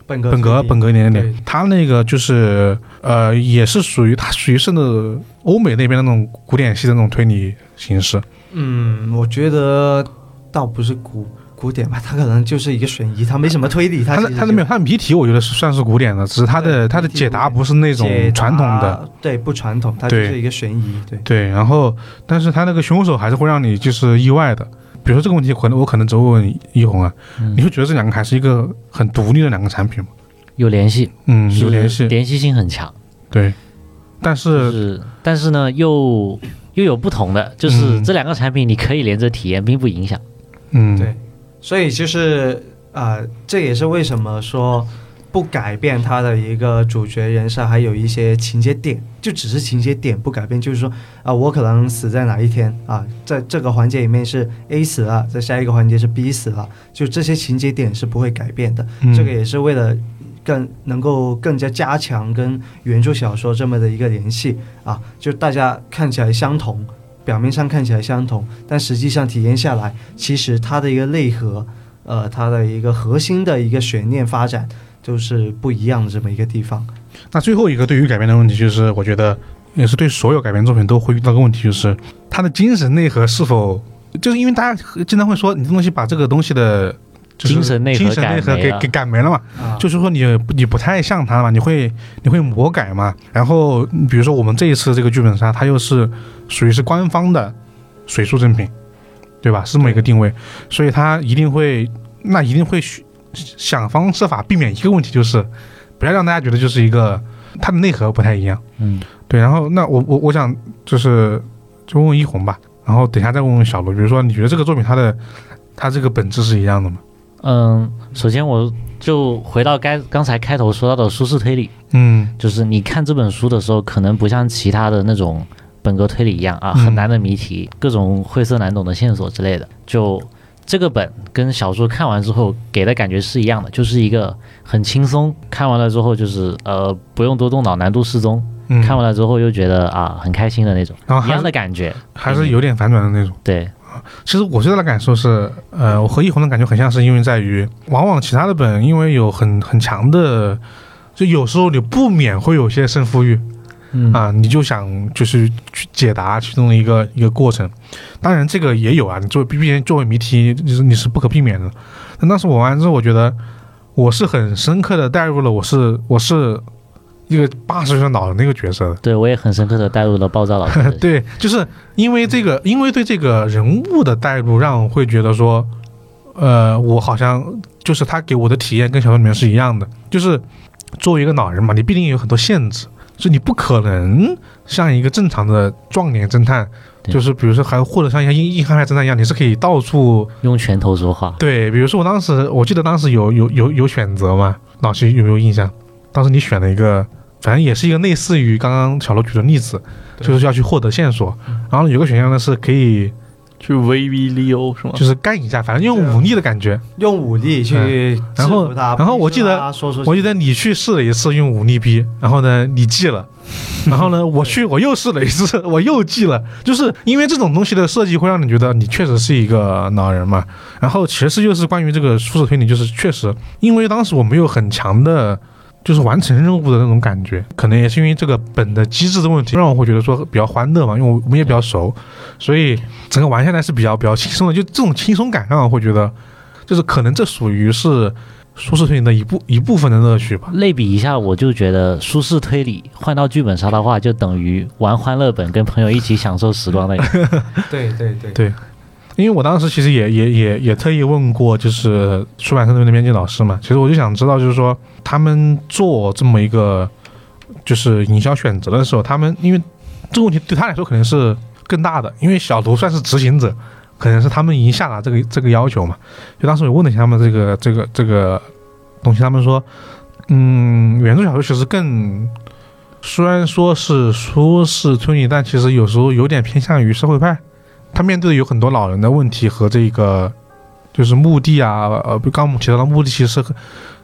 本格本格本格一点点，他那个就是呃，也是属于他属于是那种欧美那边那种古典系的那种推理形式。嗯，我觉得倒不是古古典吧，他可能就是一个悬疑，他没什么推理，它其实就它的没有它的谜题，我觉得是算是古典的，只是他的对它的解答不是那种传统的。，对，不传统，它就是一个悬疑，对。对，然后但是他那个凶手还是会让你就是意外的。比如说这个问题，可能我可能只会问一红啊，嗯你会觉得这两个还是一个很独立的两个产品吗？有联系，嗯，有联系，联系性很强，对。但就是是但是呢又又有不同的，就是嗯这两个产品你可以连着体验，并不影响。嗯，对所以就是呃，这也是为什么说不改变他的一个主角人设，还有一些情节点，就只是情节点不改变，就是说啊、我可能死在哪一天啊，在这个环节里面是 A 死了，在下一个环节是 B 死了，就这些情节点是不会改变的。嗯这个也是为了。更能够更加加强跟原著小说这么的一个联系啊，就大家看起来相同，表面上看起来相同，但实际上体验下来，其实它的一个内核，呃，它的一个核心的一个悬念发展，就是不一样的这么一个地方。那最后一个对于改编的问题，就是我觉得也是对所有改编作品都会遇到个问题，就是它的精神内核是否，就是因为大家经常会说，你这东西把这个东西的。就是精神内核精神内核给给改没了嘛，啊，就是说你你不太像他嘛，你会你会魔改嘛。然后比如说我们这一次这个剧本杀，它又是属于是官方的水素正品，对吧？是这么一个定位，所以它一定会那一定会去想方设法避免一个问题，就是不要让大家觉得就是一个它的内核不太一样。嗯，对，然后那我我我想就是就问问一红吧，然后等一下再问问小罗，比如说你觉得这个作品它的它这个本质是一样的吗？嗯，首先我就回到该刚才开头说到的舒适推理，嗯就是你看这本书的时候，可能不像其他的那种本格推理一样啊，嗯很难的谜题，各种晦涩难懂的线索之类的。就这个本跟小说看完之后给的感觉是一样的，就是一个很轻松，看完了之后就是呃不用多动脑，难度适中，嗯，看完了之后又觉得啊很开心的那种，一样然后一样的感觉。还是有点反转的那种。对，其实我最大的感受是，呃，我和易红的感觉很像是因为在于，往往其他的本因为有很很强的，就有时候你不免会有些胜负欲嗯啊，你就想就是去解答其中的一个一个过程。当然这个也有啊，你作为毕竟作为谜题，就是你是不可避免的。但当时我玩完之后，我觉得我是很深刻的带入了，我是我是一个八十岁的老人那个角色。对我也很深刻的带入了暴躁老师对，就是因为这个，因为对这个人物的带入，让我会觉得说，呃，我好像就是他给我的体验跟小说里面是一样的，就是作为一个老人嘛，你必定有很多限制，就你不可能像一个正常的壮年侦探，就是比如说还或者像一些硬硬汉派侦探一样，你是可以到处用拳头说话。对，比如说我当时我记得当时有有有有选择嘛，老师有没有印象？当时你选了一个，反正也是一个类似于刚刚小罗举的例子，就是要去获得线索，然后有个选项呢是可以去威逼利诱是吗？就是干一下，反正用武力的感觉。用武力去嗯然后制服他然后我记得我记得你去试了一次用武力逼，然后呢你记了，[LAUGHS] 然后呢我去我又试了一次，[LAUGHS] 我又记了，就是因为这种东西的设计会让你觉得你确实是一个老人嘛。然后其实就是关于这个舒适推理，就是确实因为当时我没有很强的。就是完成任务的那种感觉，可能也是因为这个本的机制的问题，让我会觉得说比较欢乐嘛，因为我我们也比较熟，所以整个玩下来是比较比较轻松的。就这种轻松感，让我会觉得，就是可能这属于是舒适推理的一部一部分的乐趣吧。类比一下，我就觉得舒适推理换到剧本杀的话，就等于玩欢乐本，跟朋友一起享受时光那个。[LAUGHS] 对对对对因为我当时其实也也也也特意问过，就是出版社那边的编辑老师嘛，其实我就想知道，就是说他们做这么一个就是营销选择的时候，他们因为这个问题对他来说可能是更大的，因为小图算是执行者，可能是他们已经下达这个这个要求嘛。就当时我问了一下他们这个这个这个东西，他们说，嗯，原著小说其实更虽然说是舒适推理，但其实有时候有点偏向于社会派。他面对的有很多老人的问题和这个就是墓地啊，呃，刚刚我们提到的墓地其实和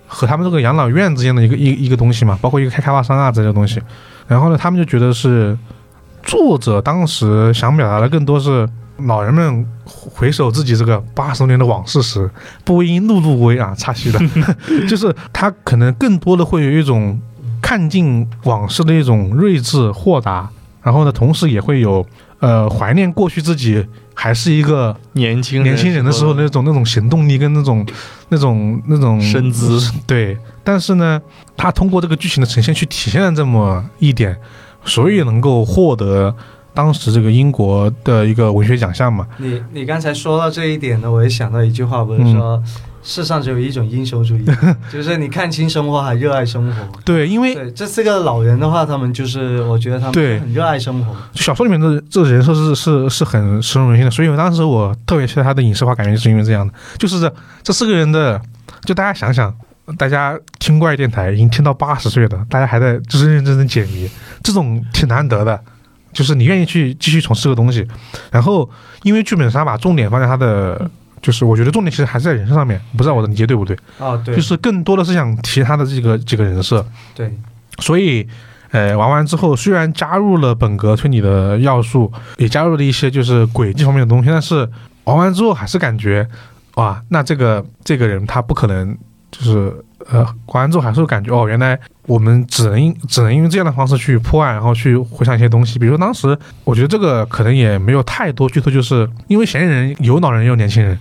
和他们这个养老院之间的一个一一个东西嘛，包括一个开开发商啊这些东西。然后呢，他们就觉得是作者当时想表达的更多是老人们回首自己这个八十年的往事时，不因碌碌为啊，插叙的，[LAUGHS] 就是他可能更多的会有一种看尽往事的一种睿智豁达，然后呢，同时也会有呃怀念过去自己还是一个年轻年轻人的时候那种那种行动力跟那种那种那种身姿，[LAUGHS] 对。但是呢，他通过这个剧情的呈现去体现了这么一点，所以能够获得当时这个英国的一个文学奖项嘛。你你刚才说到这一点呢，我也想到一句话，不是说、世上只有一种英雄主义，[LAUGHS] 就是你看清生活还热爱生活。对，因为对，这四个老人的话，他们就是我觉得他们很热爱生活。小说里面的这个人设是是是很深入人心的，所以我当时我特别期待他的影视化，改编就是因为这样的，就是这这四个人的，就大家想想，大家听怪电台已经听到八十岁的，大家还在就是认认真真解谜，这种挺难得的，就是你愿意去继续从事这个东西，然后因为剧本杀把重点放在他的。就是我觉得重点其实还是在人设上面，不知道我的理解对不对？哦，对，就是更多的是想提他的这个几个人设，对，所以，呃，玩完之后虽然加入了本格推理的要素，也加入了一些就是轨迹方面的东西，但是玩完之后还是感觉，哇，那这个这个人他不可能就是呃，玩完之后还是会感觉哦，原来我们只能只能用这样的方式去破案，然后去回想一些东西。比如说当时我觉得这个可能也没有太多剧透，就是因为嫌疑人有老人也有年轻人，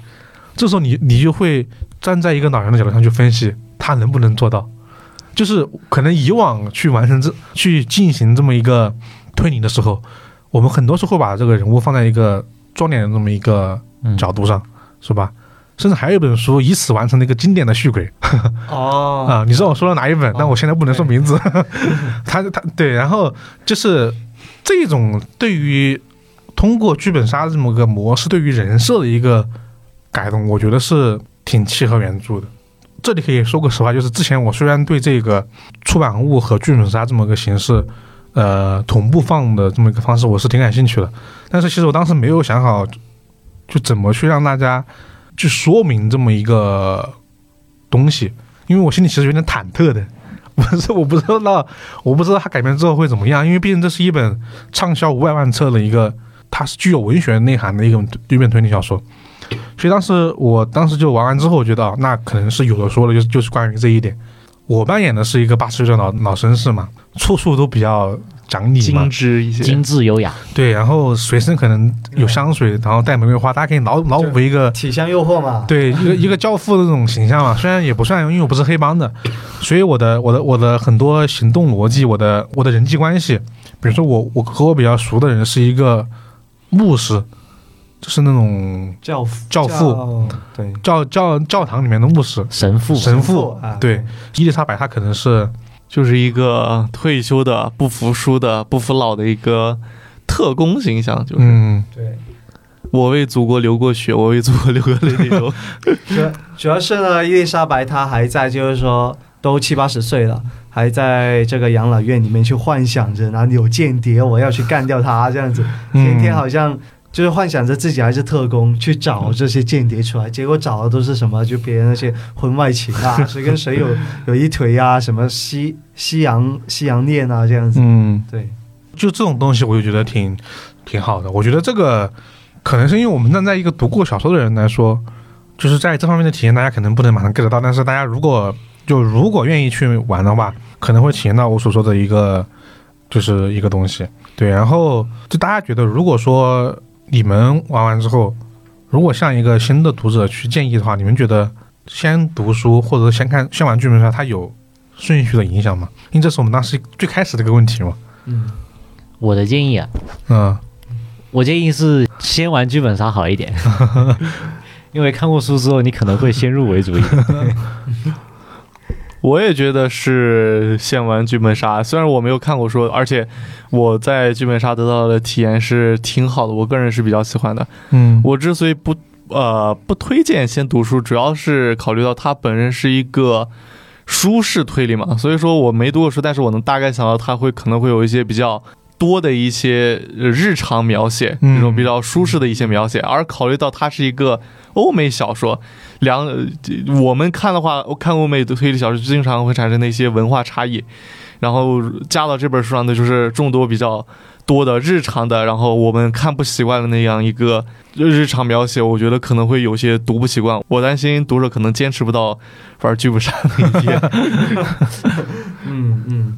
这时候你你就会站在一个老人的角度上去分析他能不能做到。就是可能以往去完成这去进行这么一个推理的时候，我们很多时候会把这个人物放在一个壮年的这么一个嗯，角度上，是吧？甚至还有一本书以此完成了一个经典的续轨 [LAUGHS] 哦 [LAUGHS] 啊！你知道我说了哪一本？哦但我现在不能说名字。[LAUGHS] 他他对，然后就是这种对于通过剧本杀这么个模式对于人设的一个改动，我觉得是挺契合原著的。这里可以说个实话，就是之前我虽然对这个出版物和剧本杀这么个形式，呃，同步放的这么一个方式，我是挺感兴趣的。但是其实我当时没有想好，就怎么去让大家去说明这么一个东西，因为我心里其实有点忐忑的。[LAUGHS] 不是，我不知道，我不知道它改编之后会怎么样，因为毕竟这是一本畅销五百万册的一个，它是具有文学内涵的一个一本推理小说。所以当时我当时就玩完之后，我觉得，那可能是有的说的，就就是关于这一点。我扮演的是一个八十岁的老老绅士嘛，处处都比较讲理嘛。精，致一些。精。致优雅，对，然后随身可能有香水，然后带玫瑰花，大家可以脑脑补一个体香诱惑嘛。对一个一个教父的这种形象嘛，虽然也不算，因为我不是黑帮的，所以我的我的我的很多行动逻辑，我的我的人际关系，比如说我我和我比较熟的人是一个牧师，就是那种教父。教父。教对。教教教堂里面的牧师。神父，神父父啊，对，伊丽莎白她可能是就是一个退休的、不服输的、不服老的一个特工形象，就是、嗯对。我为祖国流过血，我为祖国流过泪那种。主要主要是呢，伊丽莎白她还在，就是说都七八十岁了，还在这个养老院里面去幻想着哪里有间谍，我要去干掉他这样子，天天好像就是幻想着自己还是特工，去找这些间谍出来，结果找的都是什么？就别人那些婚外情啊，[LAUGHS] 谁跟谁有有一腿啊，什么西西洋西洋恋啊这样子。嗯，对，就这种东西，我就觉得挺挺好的。我觉得这个可能是因为我们站在一个读过小说的人来说，就是在这方面的体验，大家可能不能马上 get 到，但是大家如果就如果愿意去玩的话，可能会体验到我所说的一个就是一个东西。对，然后就大家觉得，如果说你们玩完之后，如果向一个新的读者去建议的话，你们觉得先读书或者先看先玩剧本杀，它有顺序的影响吗？因为这是我们当时最开始的一个问题嘛。嗯，我的建议啊，嗯我建议是先玩剧本杀好一点，[LAUGHS] 因为看过书之后，你可能会先入为主一点。[LAUGHS] [LAUGHS] 我也觉得是先玩剧本杀，虽然我没有看过书，而且我在剧本杀得到的体验是挺好的，我个人是比较喜欢的。嗯我之所以不呃不推荐先读书，主要是考虑到它本身是一个舒适推理嘛，所以说我没读过书，但是我能大概想到它会可能会有一些比较多的一些呃日常描写，嗯这种比较舒适的一些描写，而考虑到它是一个欧美小说，两呃我们看的话，看欧美的推理小说经常会产生的一些文化差异，然后加到这本书上的就是众多比较多的日常的，然后我们看不习惯的那样一个日常描写，我觉得可能会有些读不习惯。我担心读者可能坚持不到玩剧本杀那一 [LAUGHS] 天。嗯嗯，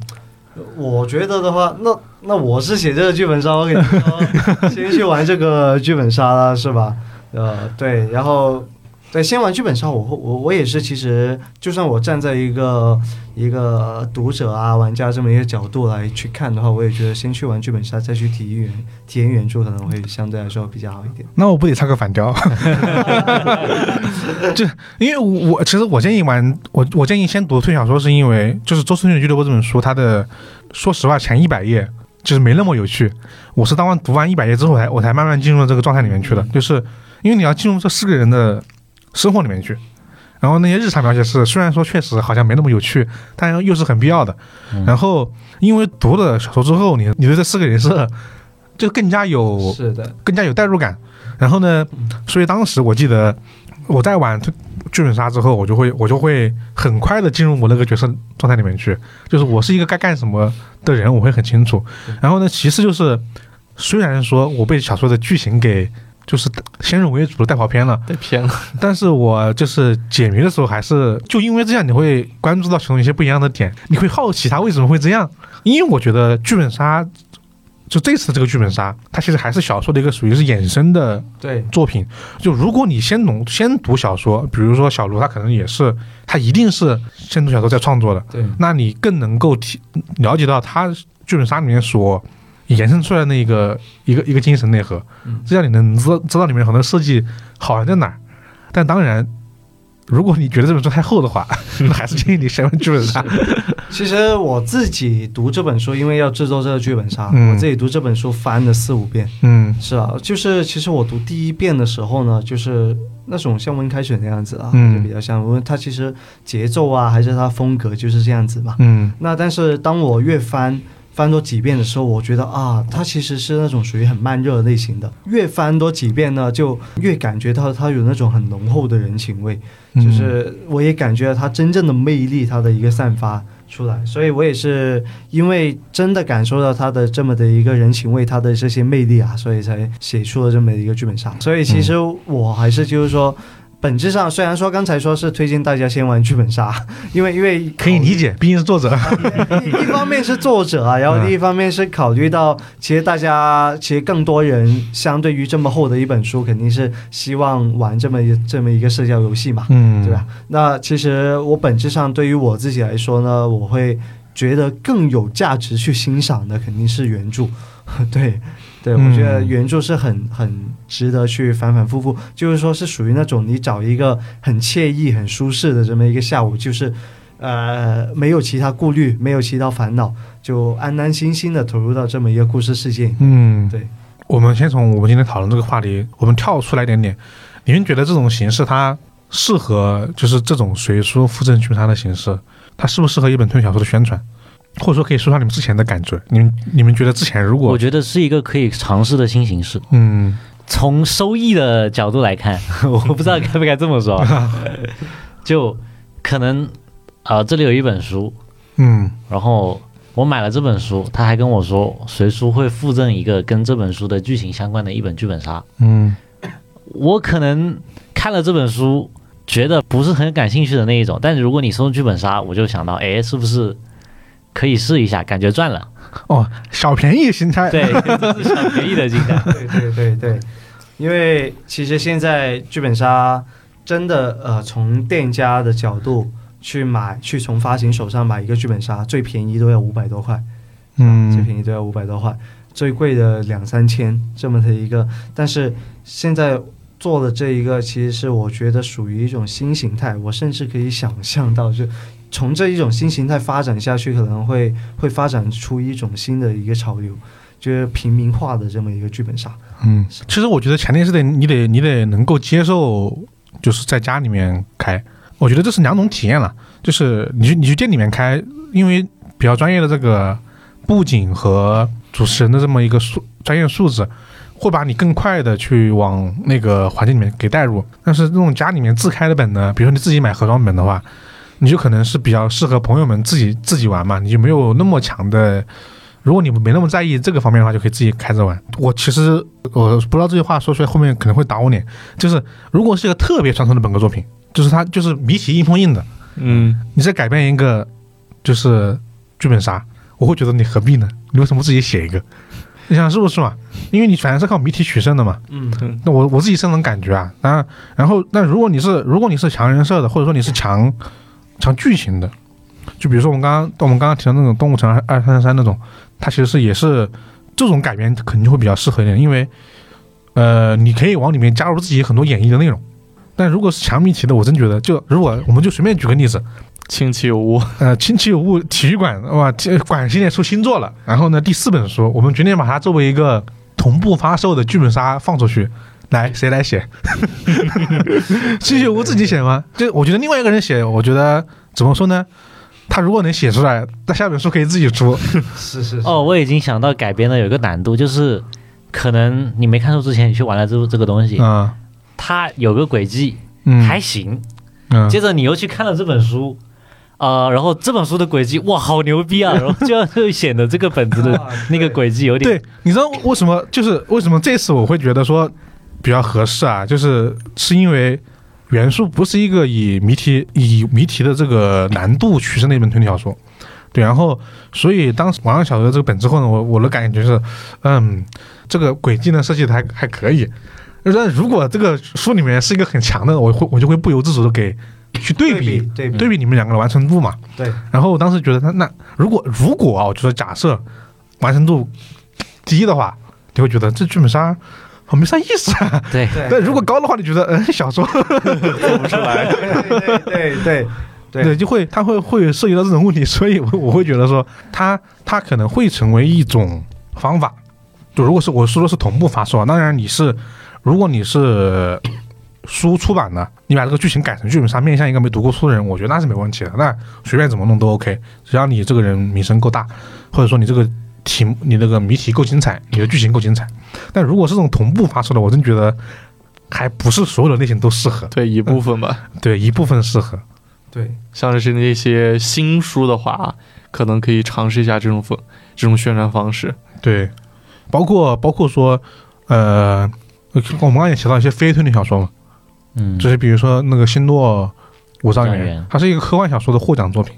我觉得的话，那那我是写这个剧本杀，我给你说，[LAUGHS] 先去玩这个剧本杀了，是吧？呃，对，然后对，先玩剧本杀，我会我我也是，其实就算我站在一个一个读者啊、玩家这么一个角度来去看的话，我也觉得先去玩剧本杀，再去体验原体验原著，可能会相对来说比较好一点。那我不得唱个反调？[LAUGHS] 就因为我其实我建议玩我我建议先读推理小说，是因为就是《周村的俱乐部》这本书，它的说实话前一百页就是没那么有趣。我是当完读完一百页之后，才我才慢慢进入这个状态里面去的。就是因为你要进入这四个人的生活里面去，然后那些日常描写是虽然说确实好像没那么有趣，但又是很必要的。嗯然后因为读了小说之后，你你对这四个人设就更加有是的，更加有代入感。然后呢，所以当时我记得我在玩剧本杀之后，我就会我就会很快的进入我那个角色状态里面去，就是我是一个该干什么的人，我会很清楚。然后呢，其次就是虽然说我被小说的剧情给就是先入为主的带跑偏了，带偏了，[LAUGHS] 但是我就是解谜的时候，还是就因为这样，你会关注到其中一些不一样的点，你会好奇他为什么会这样。因为我觉得剧本杀，就这次这个剧本杀，它其实还是小说的一个属于是衍生的对，作品。就如果你先读先读小说，比如说小卢，他可能也是，他一定是先读小说再创作的，对，那你更能够体了解到他剧本杀里面所延伸出来的一个一个一个精神内核嗯，这样你能知知道里面很多设计好玩在哪儿。但当然，如果你觉得这本书太厚的话，[LAUGHS] 那还是建议你先玩剧本杀。其实我自己读这本书，因为要制作这个剧本杀，嗯我自己读这本书翻了四五遍。嗯是啊，就是其实我读第一遍的时候呢，就是那种像温开水那样子啊，嗯就比较像，温它其实节奏啊，还是它风格就是这样子嘛。嗯那但是当我越翻翻多几遍的时候，我觉得啊，它其实是那种属于很慢热类型的。越翻多几遍呢，就越感觉到它有那种很浓厚的人情味，嗯，就是我也感觉到它真正的魅力，它的一个散发出来。所以我也是因为真的感受到它的这么的一个人情味，它的这些魅力啊，所以才写出了这么一个剧本杀。所以其实我还是就是说。本质上，虽然说刚才说是推荐大家先玩剧本杀，[LAUGHS] 因为因为可以理解，毕竟是作者。一 [LAUGHS] 一方面是作者啊，[LAUGHS] 然后另一方面是考虑到，其实大家其实更多人相对于这么厚的一本书，肯定是希望玩这么一这么一个社交游戏嘛，嗯，对吧？？那其实我本质上对于我自己来说呢，我会觉得更有价值去欣赏的肯定是原著。对，对，嗯我觉得原著是很很值得去反反复复，就是说是属于那种你找一个很惬意、很舒适的这么一个下午，就是呃没有其他顾虑，没有其他烦恼，就安安心心的投入到这么一个故事世界。嗯，对。我们先从我们今天讨论这个话题，我们跳出来一点点，你们觉得这种形式它适合就是这种随书附赠剧它的形式，它适不适合一本推理小说的宣传？或者说可以说说你们之前的感觉？你们你们觉得之前如果我觉得是一个可以尝试的新形式。嗯从收益的角度来看，[LAUGHS] 我不知道该不该这么说，[LAUGHS] 就可能呃，这里有一本书，嗯然后我买了这本书，他还跟我说随书会附赠一个跟这本书的剧情相关的一本剧本杀。嗯我可能看了这本书，觉得不是很感兴趣的那一种，但是如果你送剧本杀，我就想到，哎，是不是可以试一下，感觉赚了？哦，小便宜心态，对，这是小便宜的心态。对 [LAUGHS] 对对对，因为其实现在剧本杀真的呃，从店家的角度去买，去从发行手上买一个剧本杀，最便宜都要五百多块，嗯最嗯便宜都要五百多块，最贵的两三千这么的一个，但是现在。做的这一个，其实是我觉得属于一种新形态，我甚至可以想象到，就从这一种新形态发展下去，可能会会发展出一种新的一个潮流，就是平民化的这么一个剧本杀。嗯，其实我觉得前提是得你得你得能够接受，就是在家里面开，我觉得这是两种体验了。就是你去你去店里面开，因为比较专业的这个布景和主持人的这么一个素专业素质，会把你更快的去往那个环境里面给带入。但是那种家里面自开的本呢，比如说你自己买盒装本的话，你就可能是比较适合朋友们自己自己玩嘛，你就没有那么强的。如果你没那么在意这个方面的话，就可以自己开着玩。我其实我不知道这句话说出来后面可能会打我脸，就是如果是一个特别传统的本格作品，就是它就是谜题硬碰硬的，嗯，你再改变一个就是剧本杀，我会觉得你何必呢？你为什么不自己写一个？你想是不是嘛？因为你反正是靠谜题取胜的嘛。嗯那我我自己是那种感觉啊。当然，然后那如果你是如果你是强人设的，或者说你是强强剧情的，就比如说我们刚刚我们刚刚提到那种动物城二三三三那种，它其实是也是这种改编肯定会比较适合一点，因为呃你可以往里面加入自己很多演绎的内容。但如果是强谜题的，我真觉得就如果我们就随便举个例子，亲戚有物，呃，亲戚有物体育馆哇，这馆现在出新作了。然后呢，第四本书，我们决定把它作为一个同步发售的剧本杀放出去。来，谁来写？亲戚有物自己写吗？就我觉得另外一个人写，我觉得怎么说呢？他如果能写出来，那下本书可以自己出。是是哦，我已经想到改编的有一个难度，就是可能你没看书之前，你去玩了这这个东西，嗯它有个轨迹嗯，还行，嗯接着你又去看了这本书。呃，然后这本书的轨迹哇，好牛逼啊！[LAUGHS] 然后就会显得这个本子的那个轨迹有点对，你知道为什么？就是为什么这次我会觉得说比较合适啊？就是是因为元素不是一个以谜题以谜题的这个难度取胜的一本推理小说，对，然后所以当时网上小说这个本之后呢，我我的感觉是，嗯，这个轨迹呢设计的还还可以。但如果这个书里面是一个很强的，我会我就会不由自主的给去对比对比对比你们两个的完成度嘛。对，然后我当时觉得他那如果如果啊，我就说假设完成度低的话，你会觉得这剧本杀好没啥意思啊。对对但如果高的话，你觉得嗯小说做不出来。对对对对对就会它会会涉及到这种问题，所以我我会觉得说它它可能会成为一种方法。就如果是我说的是同步发售啊，当然你是如果你是书出版的，你把这个剧情改成剧本杀，面向一个没读过书的人，我觉得那是没问题的。那随便怎么弄都 OK，只要你这个人名声够大，或者说你这个题目你那个谜题够精彩，你的剧情够精彩。但如果是这种同步发售的，我真觉得还不是所有的类型都适合，对一部分吧，对一部分适合。对。像是那些新书的话，可能可以尝试一下这种风这种宣传方式。对，包括包括说，呃，我们刚刚也提到一些非推理小说嘛，嗯，就是比如说那个《星诺五丈原五丈原》，它是一个科幻小说的获奖作品。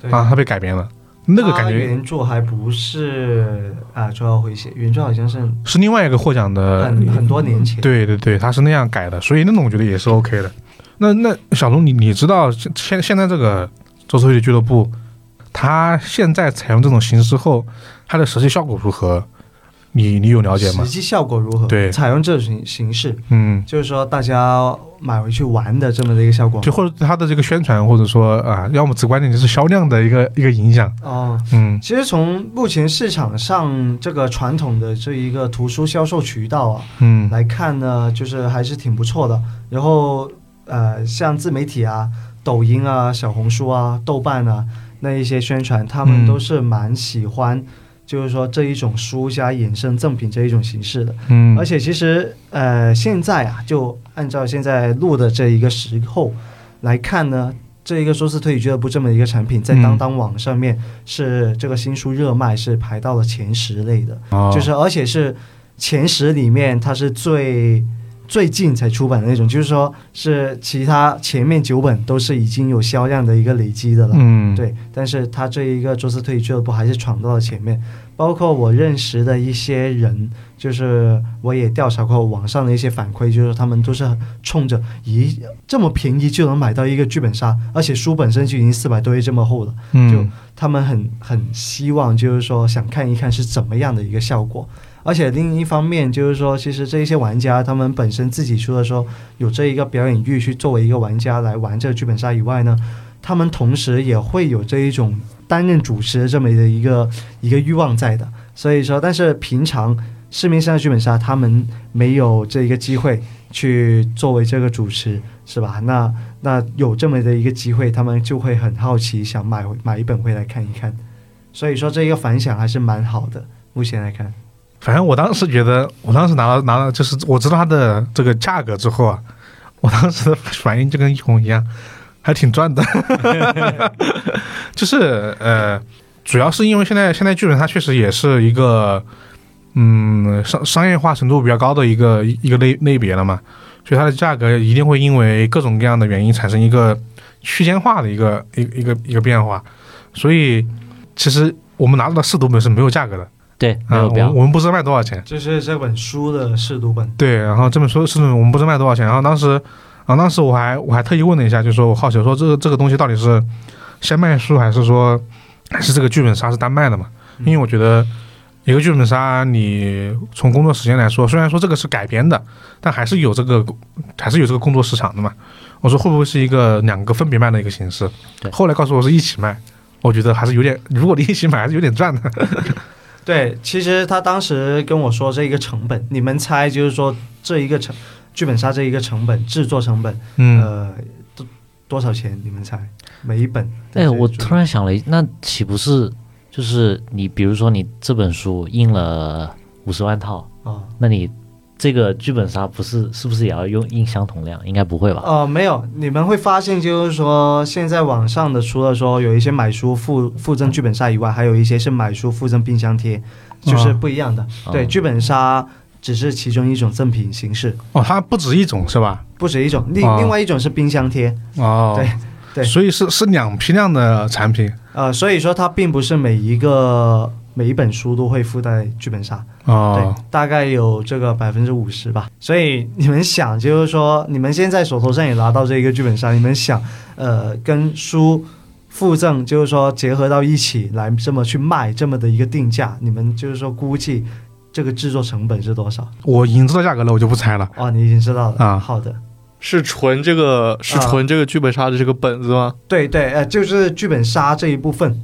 对。啊，它被改编了，那个感觉原著还不是啊，周耀辉写，原著好像是是另外一个获奖的，很很多年前。对对对，他是那样改的，所以那种我觉得也是 OK 的。那那小龙，你你知道现现现在这个周周的俱乐部，他现在采用这种形式后，它的实际效果如何？你你有了解吗实？际效果如何？对采用这种形形式，嗯，就是说大家买回去玩的这么的一个效果。就或者它的这个宣传，或者说啊，要么直观点就是销量的一个一个影响。哦，嗯其实从目前市场上这个传统的这一个图书销售渠道啊嗯来看呢，就是还是挺不错的。然后呃，像自媒体啊、抖音啊、小红书啊、豆瓣啊那一些宣传，他们嗯都是蛮喜欢。就是说这一种书加衍生赠品这一种形式的，嗯，而且其实呃现在啊，就按照现在录的这一个时候来看呢，这一个说是推理俱乐部这么一个产品，在嗯。当当网上面是这个新书热卖是排到了前十类的，哦。就是而且是前十里面它是最最近才出版的那种，就是说是其他前面九本都是已经有销量的一个累积的了。嗯，对，但是他这一个桌子推理俱乐部还是闯到了前面，包括我认识的一些人，就是我也调查过网上的一些反馈，就是他们都是冲着咦这么便宜就能买到一个剧本杀，而且书本身就已经四百多页这么厚了，嗯，就他们很很希望就是说想看一看是怎么样的一个效果。而且另一方面就是说，其实这一些玩家他们本身自己除了说有这一个表演欲去作为一个玩家来玩这个剧本杀以外呢，他们同时也会有这一种担任主持的这么的一个一个欲望在的。所以说，但是平常市面上的剧本杀他们没有这一个机会去作为这个主持，是吧？那那有这么的一个机会，他们就会很好奇，想买买一本回来看一看。所以说，这一个反响还是蛮好的。目前来看，反正我当时觉得，我当时拿到拿到，就是我知道它的这个价格之后啊，我当时的反应就跟一红一样，还挺赚的。[LAUGHS] 就是呃，主要是因为现在现在剧本它确实也是一个嗯商商业化程度比较高的一个一个类类别了嘛，所以它的价格一定会因为各种各样的原因产生一个区间化的一个一一个一个变化，所以其实我们拿到的试读本是没有价格的。对，没啊，有标我们。我们不知道卖多少钱。就是这本书的试读本。对，然后这本书是我们不知道卖多少钱。然后当时，然后，当时我还我还特意问了一下，就是说我好奇说这个这个东西到底是先卖书还是说还是这个剧本杀是单卖的嘛？因为我觉得一个剧本杀，你从工作时间来说，虽然说这个是改编的，但还是有这个还是有这个工作市场的嘛。我说会不会是一个两个分别卖的一个形式？后来告诉我是一起卖，我觉得还是有点，如果你一起买还是有点赚的。对，其实他当时跟我说这一个成本，你们猜就是说这一个成剧本杀这一个成本制作成本，嗯，呃，多多少钱？你们猜？每一本哎，我突然想了，那岂不是就是你，比如说你这本书印了五十万套，啊。那你这个剧本杀不是是不是也要用印相同量？应该不会吧？呃，没有，你们会发现，就是说，现在网上的除了说有一些买书附附赠剧本杀以外，还有一些是买书附赠冰箱贴，就是不一样的。对，哦剧本杀只是其中一种赠品形式，哦，它不止一种是吧？不止一种。另、哦另外一种是冰箱贴，哦，对对所以是是两批量的产品呃，所以说它并不是每一个每一本书都会附带剧本杀，哦对，大概有这个百分之五十吧。所以你们想，就是说，你们现在手头上也拿到这一个剧本杀，你们想，呃，跟书附赠，就是说结合到一起来这么去卖，这么的一个定价，你们就是说估计这个制作成本是多少？我已经知道价格了，我就不猜了。哦，你已经知道了啊好的，是纯这个是啊纯这个剧本杀的这个本子吗？对对，呃，就是剧本杀这一部分，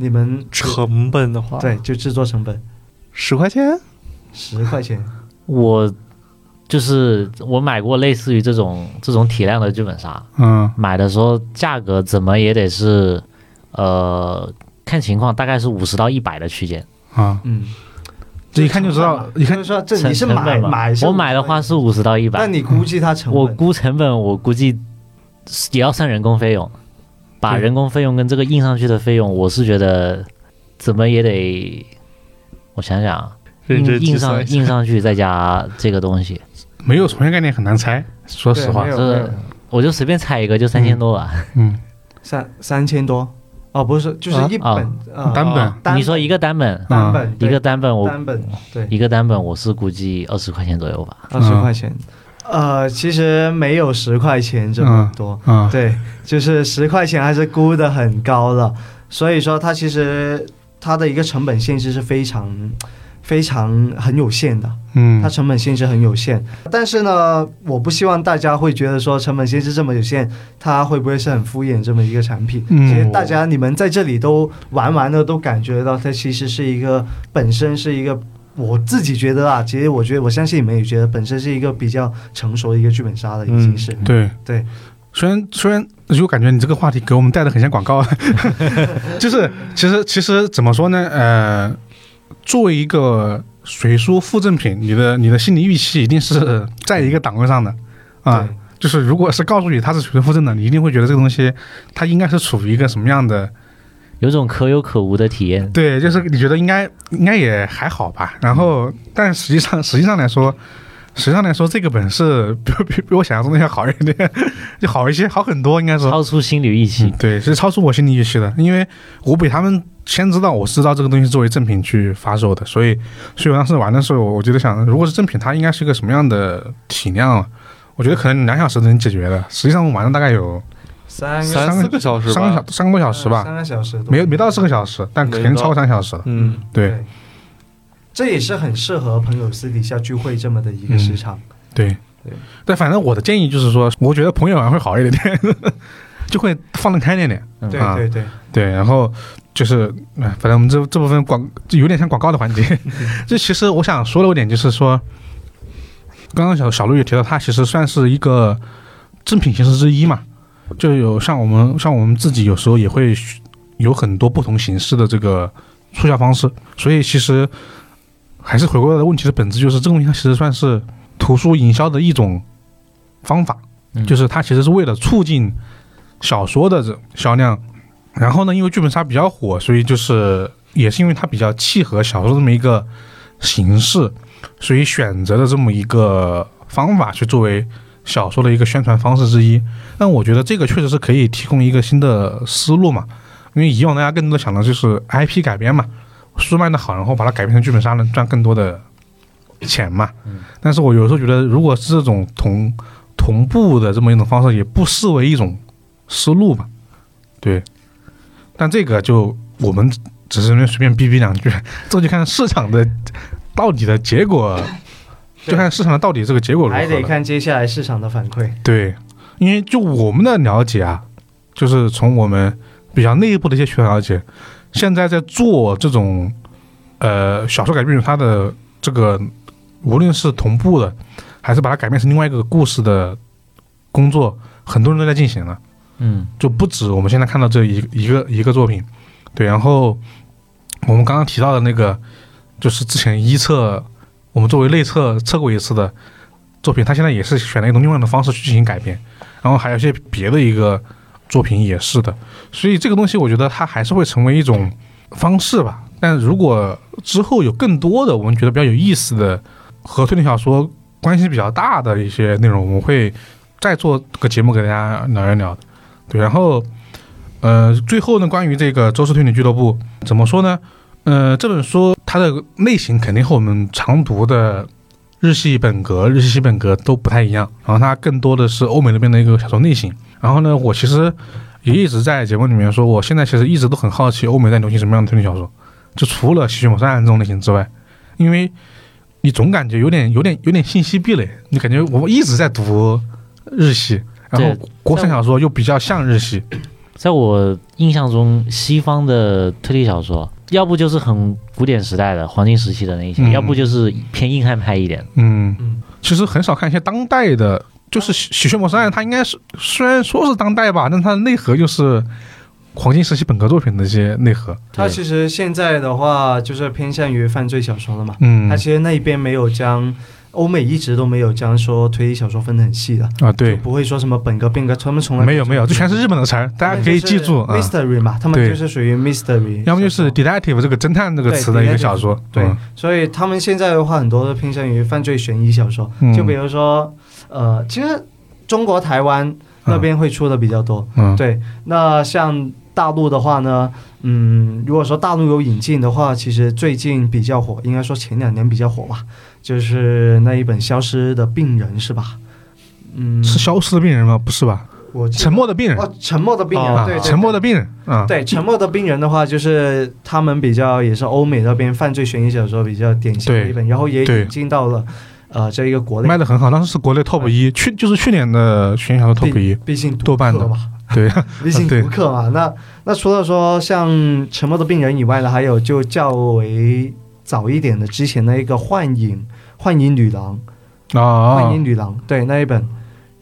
你们成本的话，对，就制作成本。十块钱。十块钱。[LAUGHS] 我就是我买过类似于这种这种体量的剧本杀，嗯。买的时候价格怎么也得是，呃，看情况大概是五十到一百的区间。啊，嗯，这一看就知道一看就知道这成你是买成本嘛买是我买的话是五十到一那百，你估计它成我？估成本我估计也要算人工费用，把人工费用跟这个印上去的费用，我是觉得怎么也得，我想想啊，印印上印上去再加这个东西，没有重现概念很难猜，说实话。这我就随便猜一个，就三千多吧。嗯，三三千多，哦，不是，就是啊？一本、呃单本。哦单你说一个单本，单本、一个单本我单本对。一个单本我是估计二十块钱左右吧。二十块钱，呃，其实没有十块钱这么多，啊，对，就是十块钱还是估的很高了，所以说它其实它的一个成本限制是非常。非常很有限的，嗯它成本限制很有限。但是呢，我不希望大家会觉得说成本限制这么有限，它会不会是很敷衍这么一个产品？嗯其实大家你们在这里都玩完了，都感觉到它其实是一个本身是一个。我自己觉得啊，其实我觉得，我相信你们也觉得，本身是一个比较成熟的一个剧本杀的一个形式。对对，虽然虽然就感觉你这个话题给我们带的很像广告，[LAUGHS] 就是其实其实怎么说呢？呃，作为一个水书附赠品，你的你的心理预期一定是在一个档位上的啊。就是如果是告诉你它是水书附赠的，你一定会觉得这个东西它应该是处于一个什么样的？有种可有可无的体验。对，就是你觉得应该应该也还好吧。然后，但实际上实际上来说，实际上来说，这个本是 [LAUGHS] 比比比我想象中的要好一点，[LAUGHS] 就好一些，好很多，应该是。超出心理预期嗯，，对，是超出我心理预期的，因为我比他们先知道，我知道这个东西作为正品去发售的，所以，所以我当时玩的时候，我觉得想，如果是正品，它应该是一个什么样的体量啊？我觉得可能两小时能解决的，实际上我玩了大概有三三四个小时三个小。三个多小时吧，三个小时没没到四个小时，但肯定超过三个小时了。嗯，对，这也是很适合朋友私底下聚会这么的一个时长。对对，但反正我的建议就是说，我觉得朋友玩会好一点点，[LAUGHS] 就会放得开一点点。对对对，对，然后就是，哎反正我们这这部分广就有点像广告的环节。[LAUGHS] 这其实我想说的一点就是说，刚刚小小鹿也提到，它其实算是一个正品形式之一嘛，就有像我们像我们自己有时候也会有很多不同形式的这个促销方式，所以其实还是回归到问题的本质，就是这个东西它其实算是图书营销的一种方法。嗯就是它其实是为了促进小说的这销量，然后呢，因为剧本杀比较火，所以就是也是因为它比较契合小说这么一个形式，所以选择了这么一个方法去作为小说的一个宣传方式之一。但我觉得这个确实是可以提供一个新的思路嘛，因为以往大家更多想的就是 IP 改编嘛，书卖的好，然后把它改编成剧本杀，能赚更多的钱嘛。但是我有时候觉得，如果是这种同同步的这么一种方式，也不失为一种思路吧。对，但这个就我们只是随便逼逼两句，这就看市场的到底的结果，就看市场的到底这个结果如何还得。看接下来市场的反馈。对，因为就我们的了解啊，就是从我们比较内部的一些渠道了解，现在在做这种呃小说改编，它的这个无论是同步的，还是把它改变成另外一个故事的工作，很多人都在进行了。嗯就不止我们现在看到这一一个一个作品，对，然后我们刚刚提到的那个，就是之前一测我们作为内测测过一次的作品，它现在也是选了一种另外的方式去进行改编，然后还有一些别的一个作品也是的，所以这个东西我觉得它还是会成为一种方式吧。但如果之后有更多的我们觉得比较有意思的和推理小说关系比较大的一些内容，我们会再做个节目给大家聊一聊的。对，然后，呃，最后呢，关于这个周氏推理俱乐部怎么说呢？呃，这本书它的类型肯定和我们常读的日系本格、日系西本格都不太一样，然后它更多的是欧美那边的一个小说类型。然后呢，我其实也一直在节目里面说，我现在其实一直都很好奇欧美在流行什么样的推理小说，就除了《吸血魔杀案》这种类型之外，因为你总感觉有点、有点、有点信息壁垒，你感觉我一直在读日系，然后国产小说又比较像日系，在我印象中，西方的推理小说，要不就是很古典时代的黄金时期的那一些，嗯要不就是偏硬汉派一点。嗯，嗯，其实很少看一些当代的，就是《喜喜血魔杀案》，它应该是虽然说是当代吧，但它的内核就是黄金时期本格作品的一些内核。对它其实现在的话就是偏向于犯罪小说了嘛。嗯它其实那边没有将欧美一直都没有将说推理小说分得很细的，啊，对。就，不会说什么本格、变格，他们从来没有没有，这全是日本的词儿，大家可以记住啊。mystery 嘛，他们就是属于 mystery，要么就是 detective 这个侦探这个词的一个小说，对嗯，所以他们现在的话很多都偏向于犯罪悬疑小说，嗯。就比如说呃，其实中国台湾那边会出的比较多，嗯，对，那像大陆的话呢，嗯，如果说大陆有引进的话，其实最近比较火，应该说前两年比较火吧，就是那一本《消失的病人》是吧？嗯，是消失的病人吗？不是吧？我沉默的病人。哦，沉默的病人，啊对对对。沉默的病人啊，对沉默的病人的话，就是他们比较也是欧美那边犯罪悬疑小说比较典型的一本，然后也引进到了呃这一个国内卖的很好，当时是国内 top 一，去就是去年的悬疑小说 top 一，毕竟读豆瓣的嘛，[LAUGHS] 对，[LAUGHS] 毕竟对。读客嘛。那那除了说像《沉默的病人》以外呢，还有就较为早一点的之前的一个《幻影》《幻影女郎》《啊幻啊影，女郎》对那一本，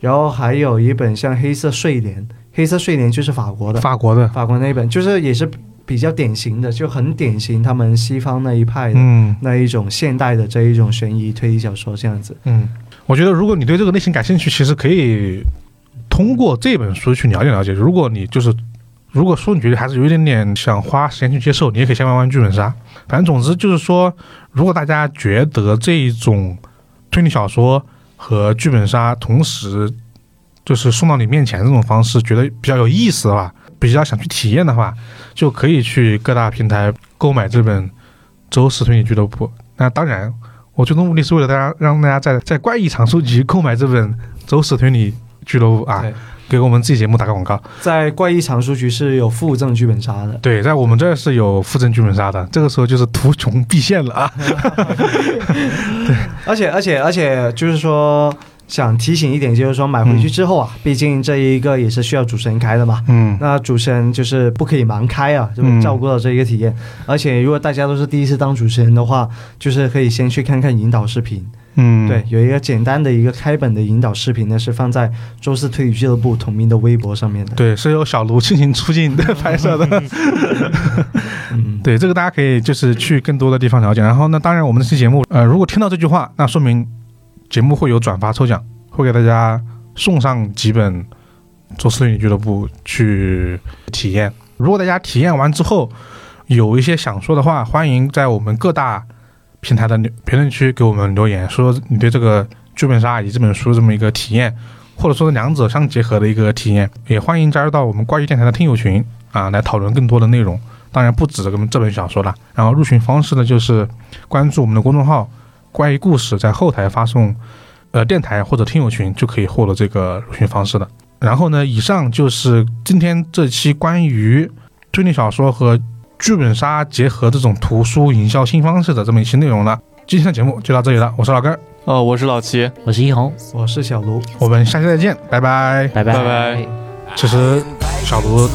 然后还有一本像《黑色睡莲》，《黑色睡莲》就是法国的，法国的，法国那一本就是也是比较典型的，就很典型他们西方那一派的。嗯那一种现代的这一种悬疑推理小说这样子，嗯，我觉得如果你对这个类型感兴趣，其实可以通过这本书去了解了解。如果你就是如果说你觉得还是有一点点想花时间去接受，你也可以先玩玩剧本杀。反正总之就是说，如果大家觉得这一种推理小说和剧本杀同时就是送到你面前这种方式，觉得比较有意思的话，比较想去体验的话，就可以去各大平台购买这本《周四推理俱乐部》。那当然，我最终目的是为了大家让大家在在怪异藏书局购买这本《周四推理俱乐部》啊，给我们自己节目打个广告。在怪异藏书局是有附赠剧本杀的，对，在我们这儿是有附赠剧本杀的，这个时候就是图穷匕现了啊。[LAUGHS] [LAUGHS] [LAUGHS] 对而且而且而且就是说，想提醒一点，就是说买回去之后啊，毕竟这一个也是需要主持人开的嘛。嗯，那主持人就是不可以盲开啊，就嗯照顾到这一个体验。而且如果大家都是第一次当主持人的话，就是可以先去看看引导视频。嗯，对，，有一个简单的一个开本的引导视频呢，是放在周四推理俱乐部同名的微博上面的。对，是由小卢进行出镜的拍摄的。嗯，[LAUGHS] [LAUGHS] 对，这个大家可以就是去更多的地方了解。然后呢，当然我们这期节目，呃，如果听到这句话，那说明节目会有转发抽奖，会给大家送上几本周四推理俱乐部去体验。如果大家体验完之后有一些想说的话，欢迎在我们各大平台的评论区给我们留言，说你对这个剧本杀以及这本书这么一个体验，或者说两者相结合的一个体验。也欢迎加入到我们怪异电台的听友群啊，来讨论更多的内容。当然不止这个这本小说了。然后入群方式呢，就是关注我们的公众号“怪异故事”，在后台发送呃电台或者听友群，就可以获得这个入群方式的。然后呢，以上就是今天这期关于推理小说和剧本杀结合这种图书营销新方式的这么一期内容了。今天的节目就到这里了，我是老根儿，哦，我是老齐，我是一红，我是小卢。我们下期再见，拜拜。拜拜拜拜其实小卢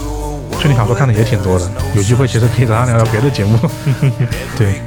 推理小说看的也挺多的，有机会其实可以找他聊聊别的节目。[LAUGHS] 对。